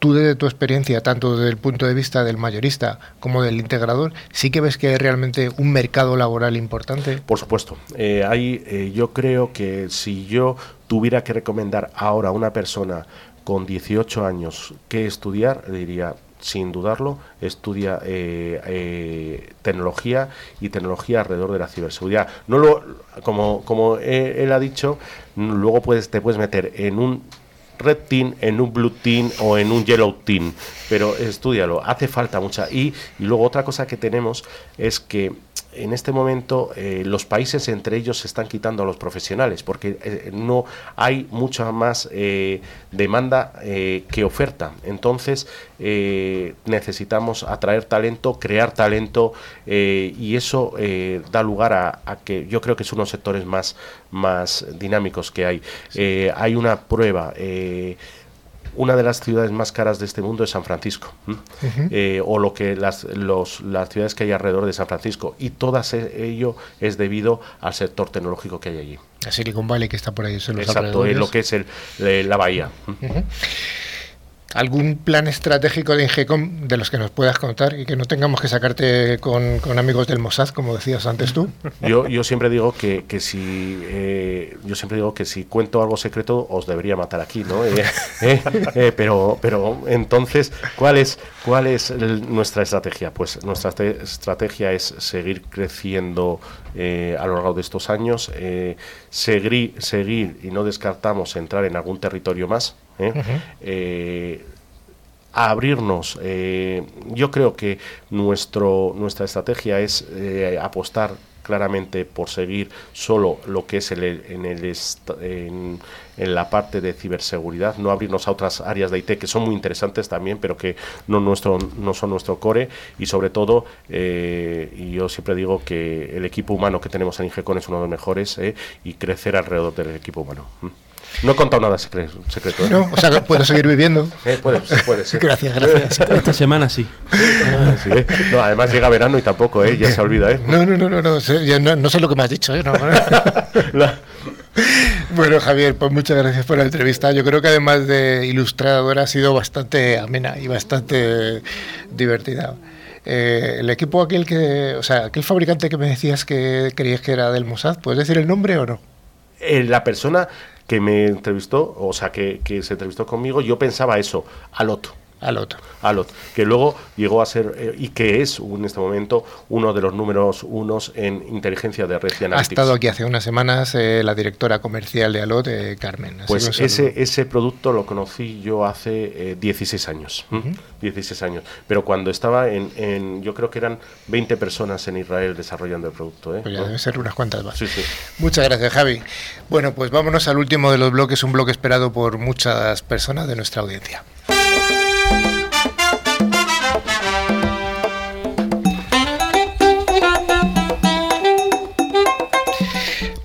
tú desde tu experiencia, tanto desde el punto de vista del mayorista como del integrador, sí que ves que hay realmente un mercado laboral importante. Por supuesto. Eh, eh, yo creo que si yo tuviera que recomendar ahora a una persona con 18 años que estudiar, diría, sin dudarlo, estudia eh, eh, tecnología y tecnología alrededor de la ciberseguridad. No lo, como, como él ha dicho, luego puedes, te puedes meter en un red team, en un blue team o en un yellow team, pero estudialo, hace falta mucha. Y, y luego otra cosa que tenemos es que en este momento eh, los países entre ellos se están quitando a los profesionales porque eh, no hay mucha más eh, demanda que oferta. Entonces necesitamos atraer talento, crear talento y eso da lugar a, que yo creo que es uno de los sectores más, más dinámicos que hay. hay una prueba una de las ciudades más caras de este mundo es San Francisco, eh, o lo que las, los, las ciudades que hay alrededor de San Francisco, y todo ello es debido al sector tecnológico que hay allí. La Silicon Valley que está por ahí. Exacto, es lo que es el, la bahía algún plan estratégico de Ingecom de los que nos puedas contar y que no tengamos que sacarte con, amigos del Mossad, como decías antes tú. <laughs> Yo, yo siempre digo que, que si eh, yo siempre digo que si cuento algo secreto os debería matar aquí, ¿no? Eh, <laughs> eh, pero, pero entonces, ¿cuál es, cuál es nuestra estrategia? Pues nuestra estrategia es seguir creciendo a lo largo de estos años, seguir, seguir y no descartamos entrar en algún territorio más. ¿Eh? Eh, a abrirnos. Eh, yo creo que nuestro, nuestra estrategia es apostar claramente por seguir solo lo que es el, en, el en, en, la parte de ciberseguridad, no abrirnos a otras áreas de IT que son muy interesantes también, pero que no, nuestro, no son nuestro core y sobre todo, y yo siempre digo que el equipo humano que tenemos en Ingecon es uno de los mejores y crecer alrededor del equipo humano. No he contado nada secreto. secreto ¿eh? No, o sea, puedo seguir viviendo. Eh, puede, puede, sí. Gracias, gracias. <laughs> Esta semana sí. sí ¿eh? no, además llega verano y tampoco, ¿eh? Ya se olvida, ¿eh? No, no, no, no, no, sé, no, no sé lo que me has dicho, ¿eh? No, <laughs> Bueno, Javier, pues muchas gracias por la entrevista. Yo creo que además de ilustradora ha sido bastante amena y bastante divertida. Eh, el equipo aquel que, o sea, aquel fabricante que me decías que creías que era del Mossad, ¿puedes decir el nombre o no? Eh, la persona que me entrevistó, o sea, que, que se entrevistó conmigo, yo pensaba eso, al otro. Alot. Alot, que luego llegó a ser eh, y que es en este momento uno de los números unos en inteligencia de red Ha estado aquí hace unas semanas eh, la directora comercial de Alot, eh, Carmen. pues ese, ese producto lo conocí yo hace 16 años. 16 años. Pero cuando estaba en, yo creo que eran 20 personas en Israel desarrollando el producto. Pues ya deben ser unas cuantas más. Sí, sí. Muchas gracias, Javi. Bueno, pues vámonos al último de los bloques, un bloque esperado por muchas personas de nuestra audiencia.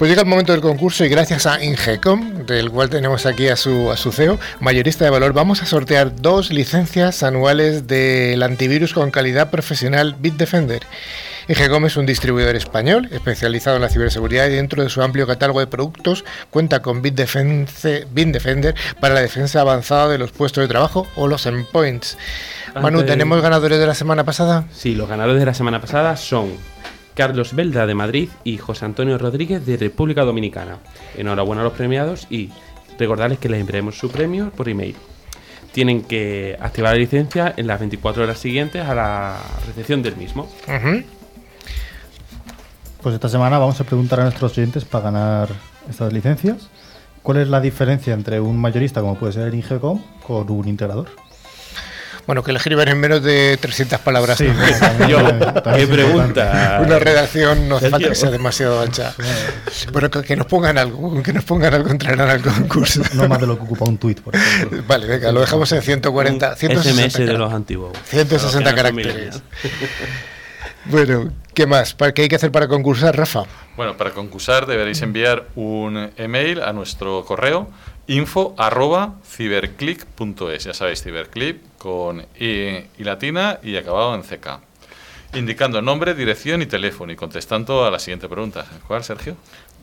Pues llega el momento del concurso y gracias a Ingecom, del cual tenemos aquí a su, a su CEO, mayorista de valor, vamos a sortear dos licencias anuales del antivirus con calidad profesional Bitdefender. Ingecom es un distribuidor español especializado en la ciberseguridad y dentro de su amplio catálogo de productos cuenta con Bitdefender para la defensa avanzada de los puestos de trabajo o los endpoints. Manu, ¿tenemos ganadores de la semana pasada? Sí, los ganadores de la semana pasada son Carlos Belda de Madrid y José Antonio Rodríguez de República Dominicana. Enhorabuena a los premiados y recordarles que les enviaremos su premio por email. Tienen que activar la licencia en las 24 horas siguientes a la recepción del mismo. Pues esta semana vamos a preguntar a nuestros oyentes para ganar estas licencias. ¿Cuál es la diferencia entre un mayorista, como puede ser el Ingecom, con un integrador? Bueno, que le escriban en menos de 300 palabras. Sí, ¿Qué pregunta? Una redacción no hace falta que sea demasiado ancha. Pero que, nos pongan algo, que nos pongan algo, entrarán al concurso. No más de lo que ocupa un tuit, por ejemplo. Vale, venga, lo dejamos en 140, 160 SMS de los antiguos. 160 caracteres. Bueno, ¿qué más? ¿Qué hay que hacer para concursar, Rafa? Bueno, para concursar deberéis enviar un email a nuestro correo info arroba ciberclick.es. Ya sabéis, ciberclick con I, y latina y acabado en CK. Indicando nombre, dirección y teléfono y contestando a la siguiente pregunta. ¿Cuál, Sergio?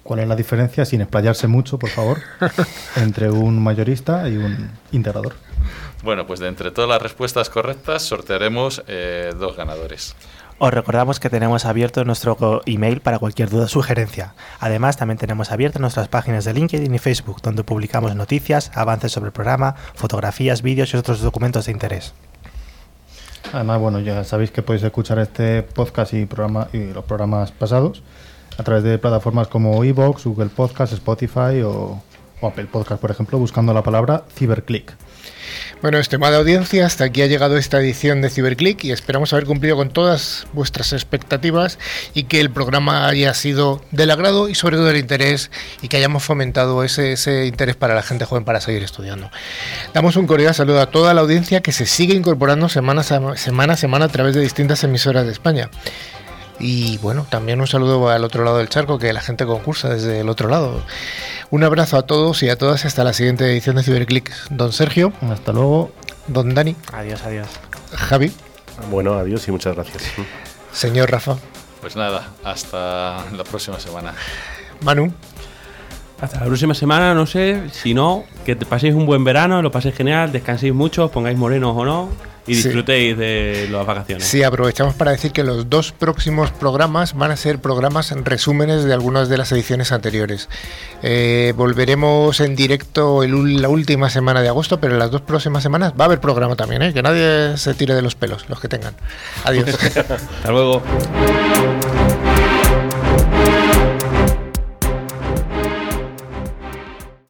¿Cuál es la diferencia, sin explayarse mucho, por favor, <laughs> entre un mayorista y un integrador? Bueno, pues de entre todas las respuestas correctas sortearemos eh, dos ganadores. Os recordamos que tenemos abierto nuestro email para cualquier duda o sugerencia. Además, también tenemos abiertas nuestras páginas de LinkedIn y Facebook, donde publicamos noticias, avances sobre el programa, fotografías, vídeos y otros documentos de interés. Además, bueno, ya sabéis que podéis escuchar este podcast y, programa, y los programas pasados a través de plataformas como Evox, Google Podcast, Spotify o, o Apple Podcast, por ejemplo, buscando la palabra Ciberclick. Bueno, estimada audiencia, hasta aquí ha llegado esta edición de Ciberclick y esperamos haber cumplido con todas vuestras expectativas y que el programa haya sido del agrado y sobre todo del interés y que hayamos fomentado ese, interés para la gente joven para seguir estudiando. Damos un cordial saludo a toda la audiencia que se sigue incorporando semana a semana, a semana a través de distintas emisoras de España. Y bueno, también un saludo al otro lado del charco, que la gente concursa desde el otro lado. Un abrazo a todos y a todas hasta la siguiente edición de Ciberclick. Don Sergio. Hasta luego. Don Dani. Adiós, adiós. Javi. Bueno, adiós y muchas gracias. Señor Rafa. Pues nada, hasta la próxima semana. Manu. Hasta la próxima semana, no sé, si no, que te paséis un buen verano, lo paséis genial, descanséis mucho, os pongáis morenos o no, y Sí. disfrutéis de las vacaciones. Sí, aprovechamos para decir que los dos próximos programas van a ser programas en resúmenes de algunas de las ediciones anteriores. Eh, volveremos en directo el la última semana de agosto, pero en las dos próximas semanas va a haber programa también, ¿eh? que nadie se tire de los pelos, los que tengan. Adiós. <laughs> Hasta luego.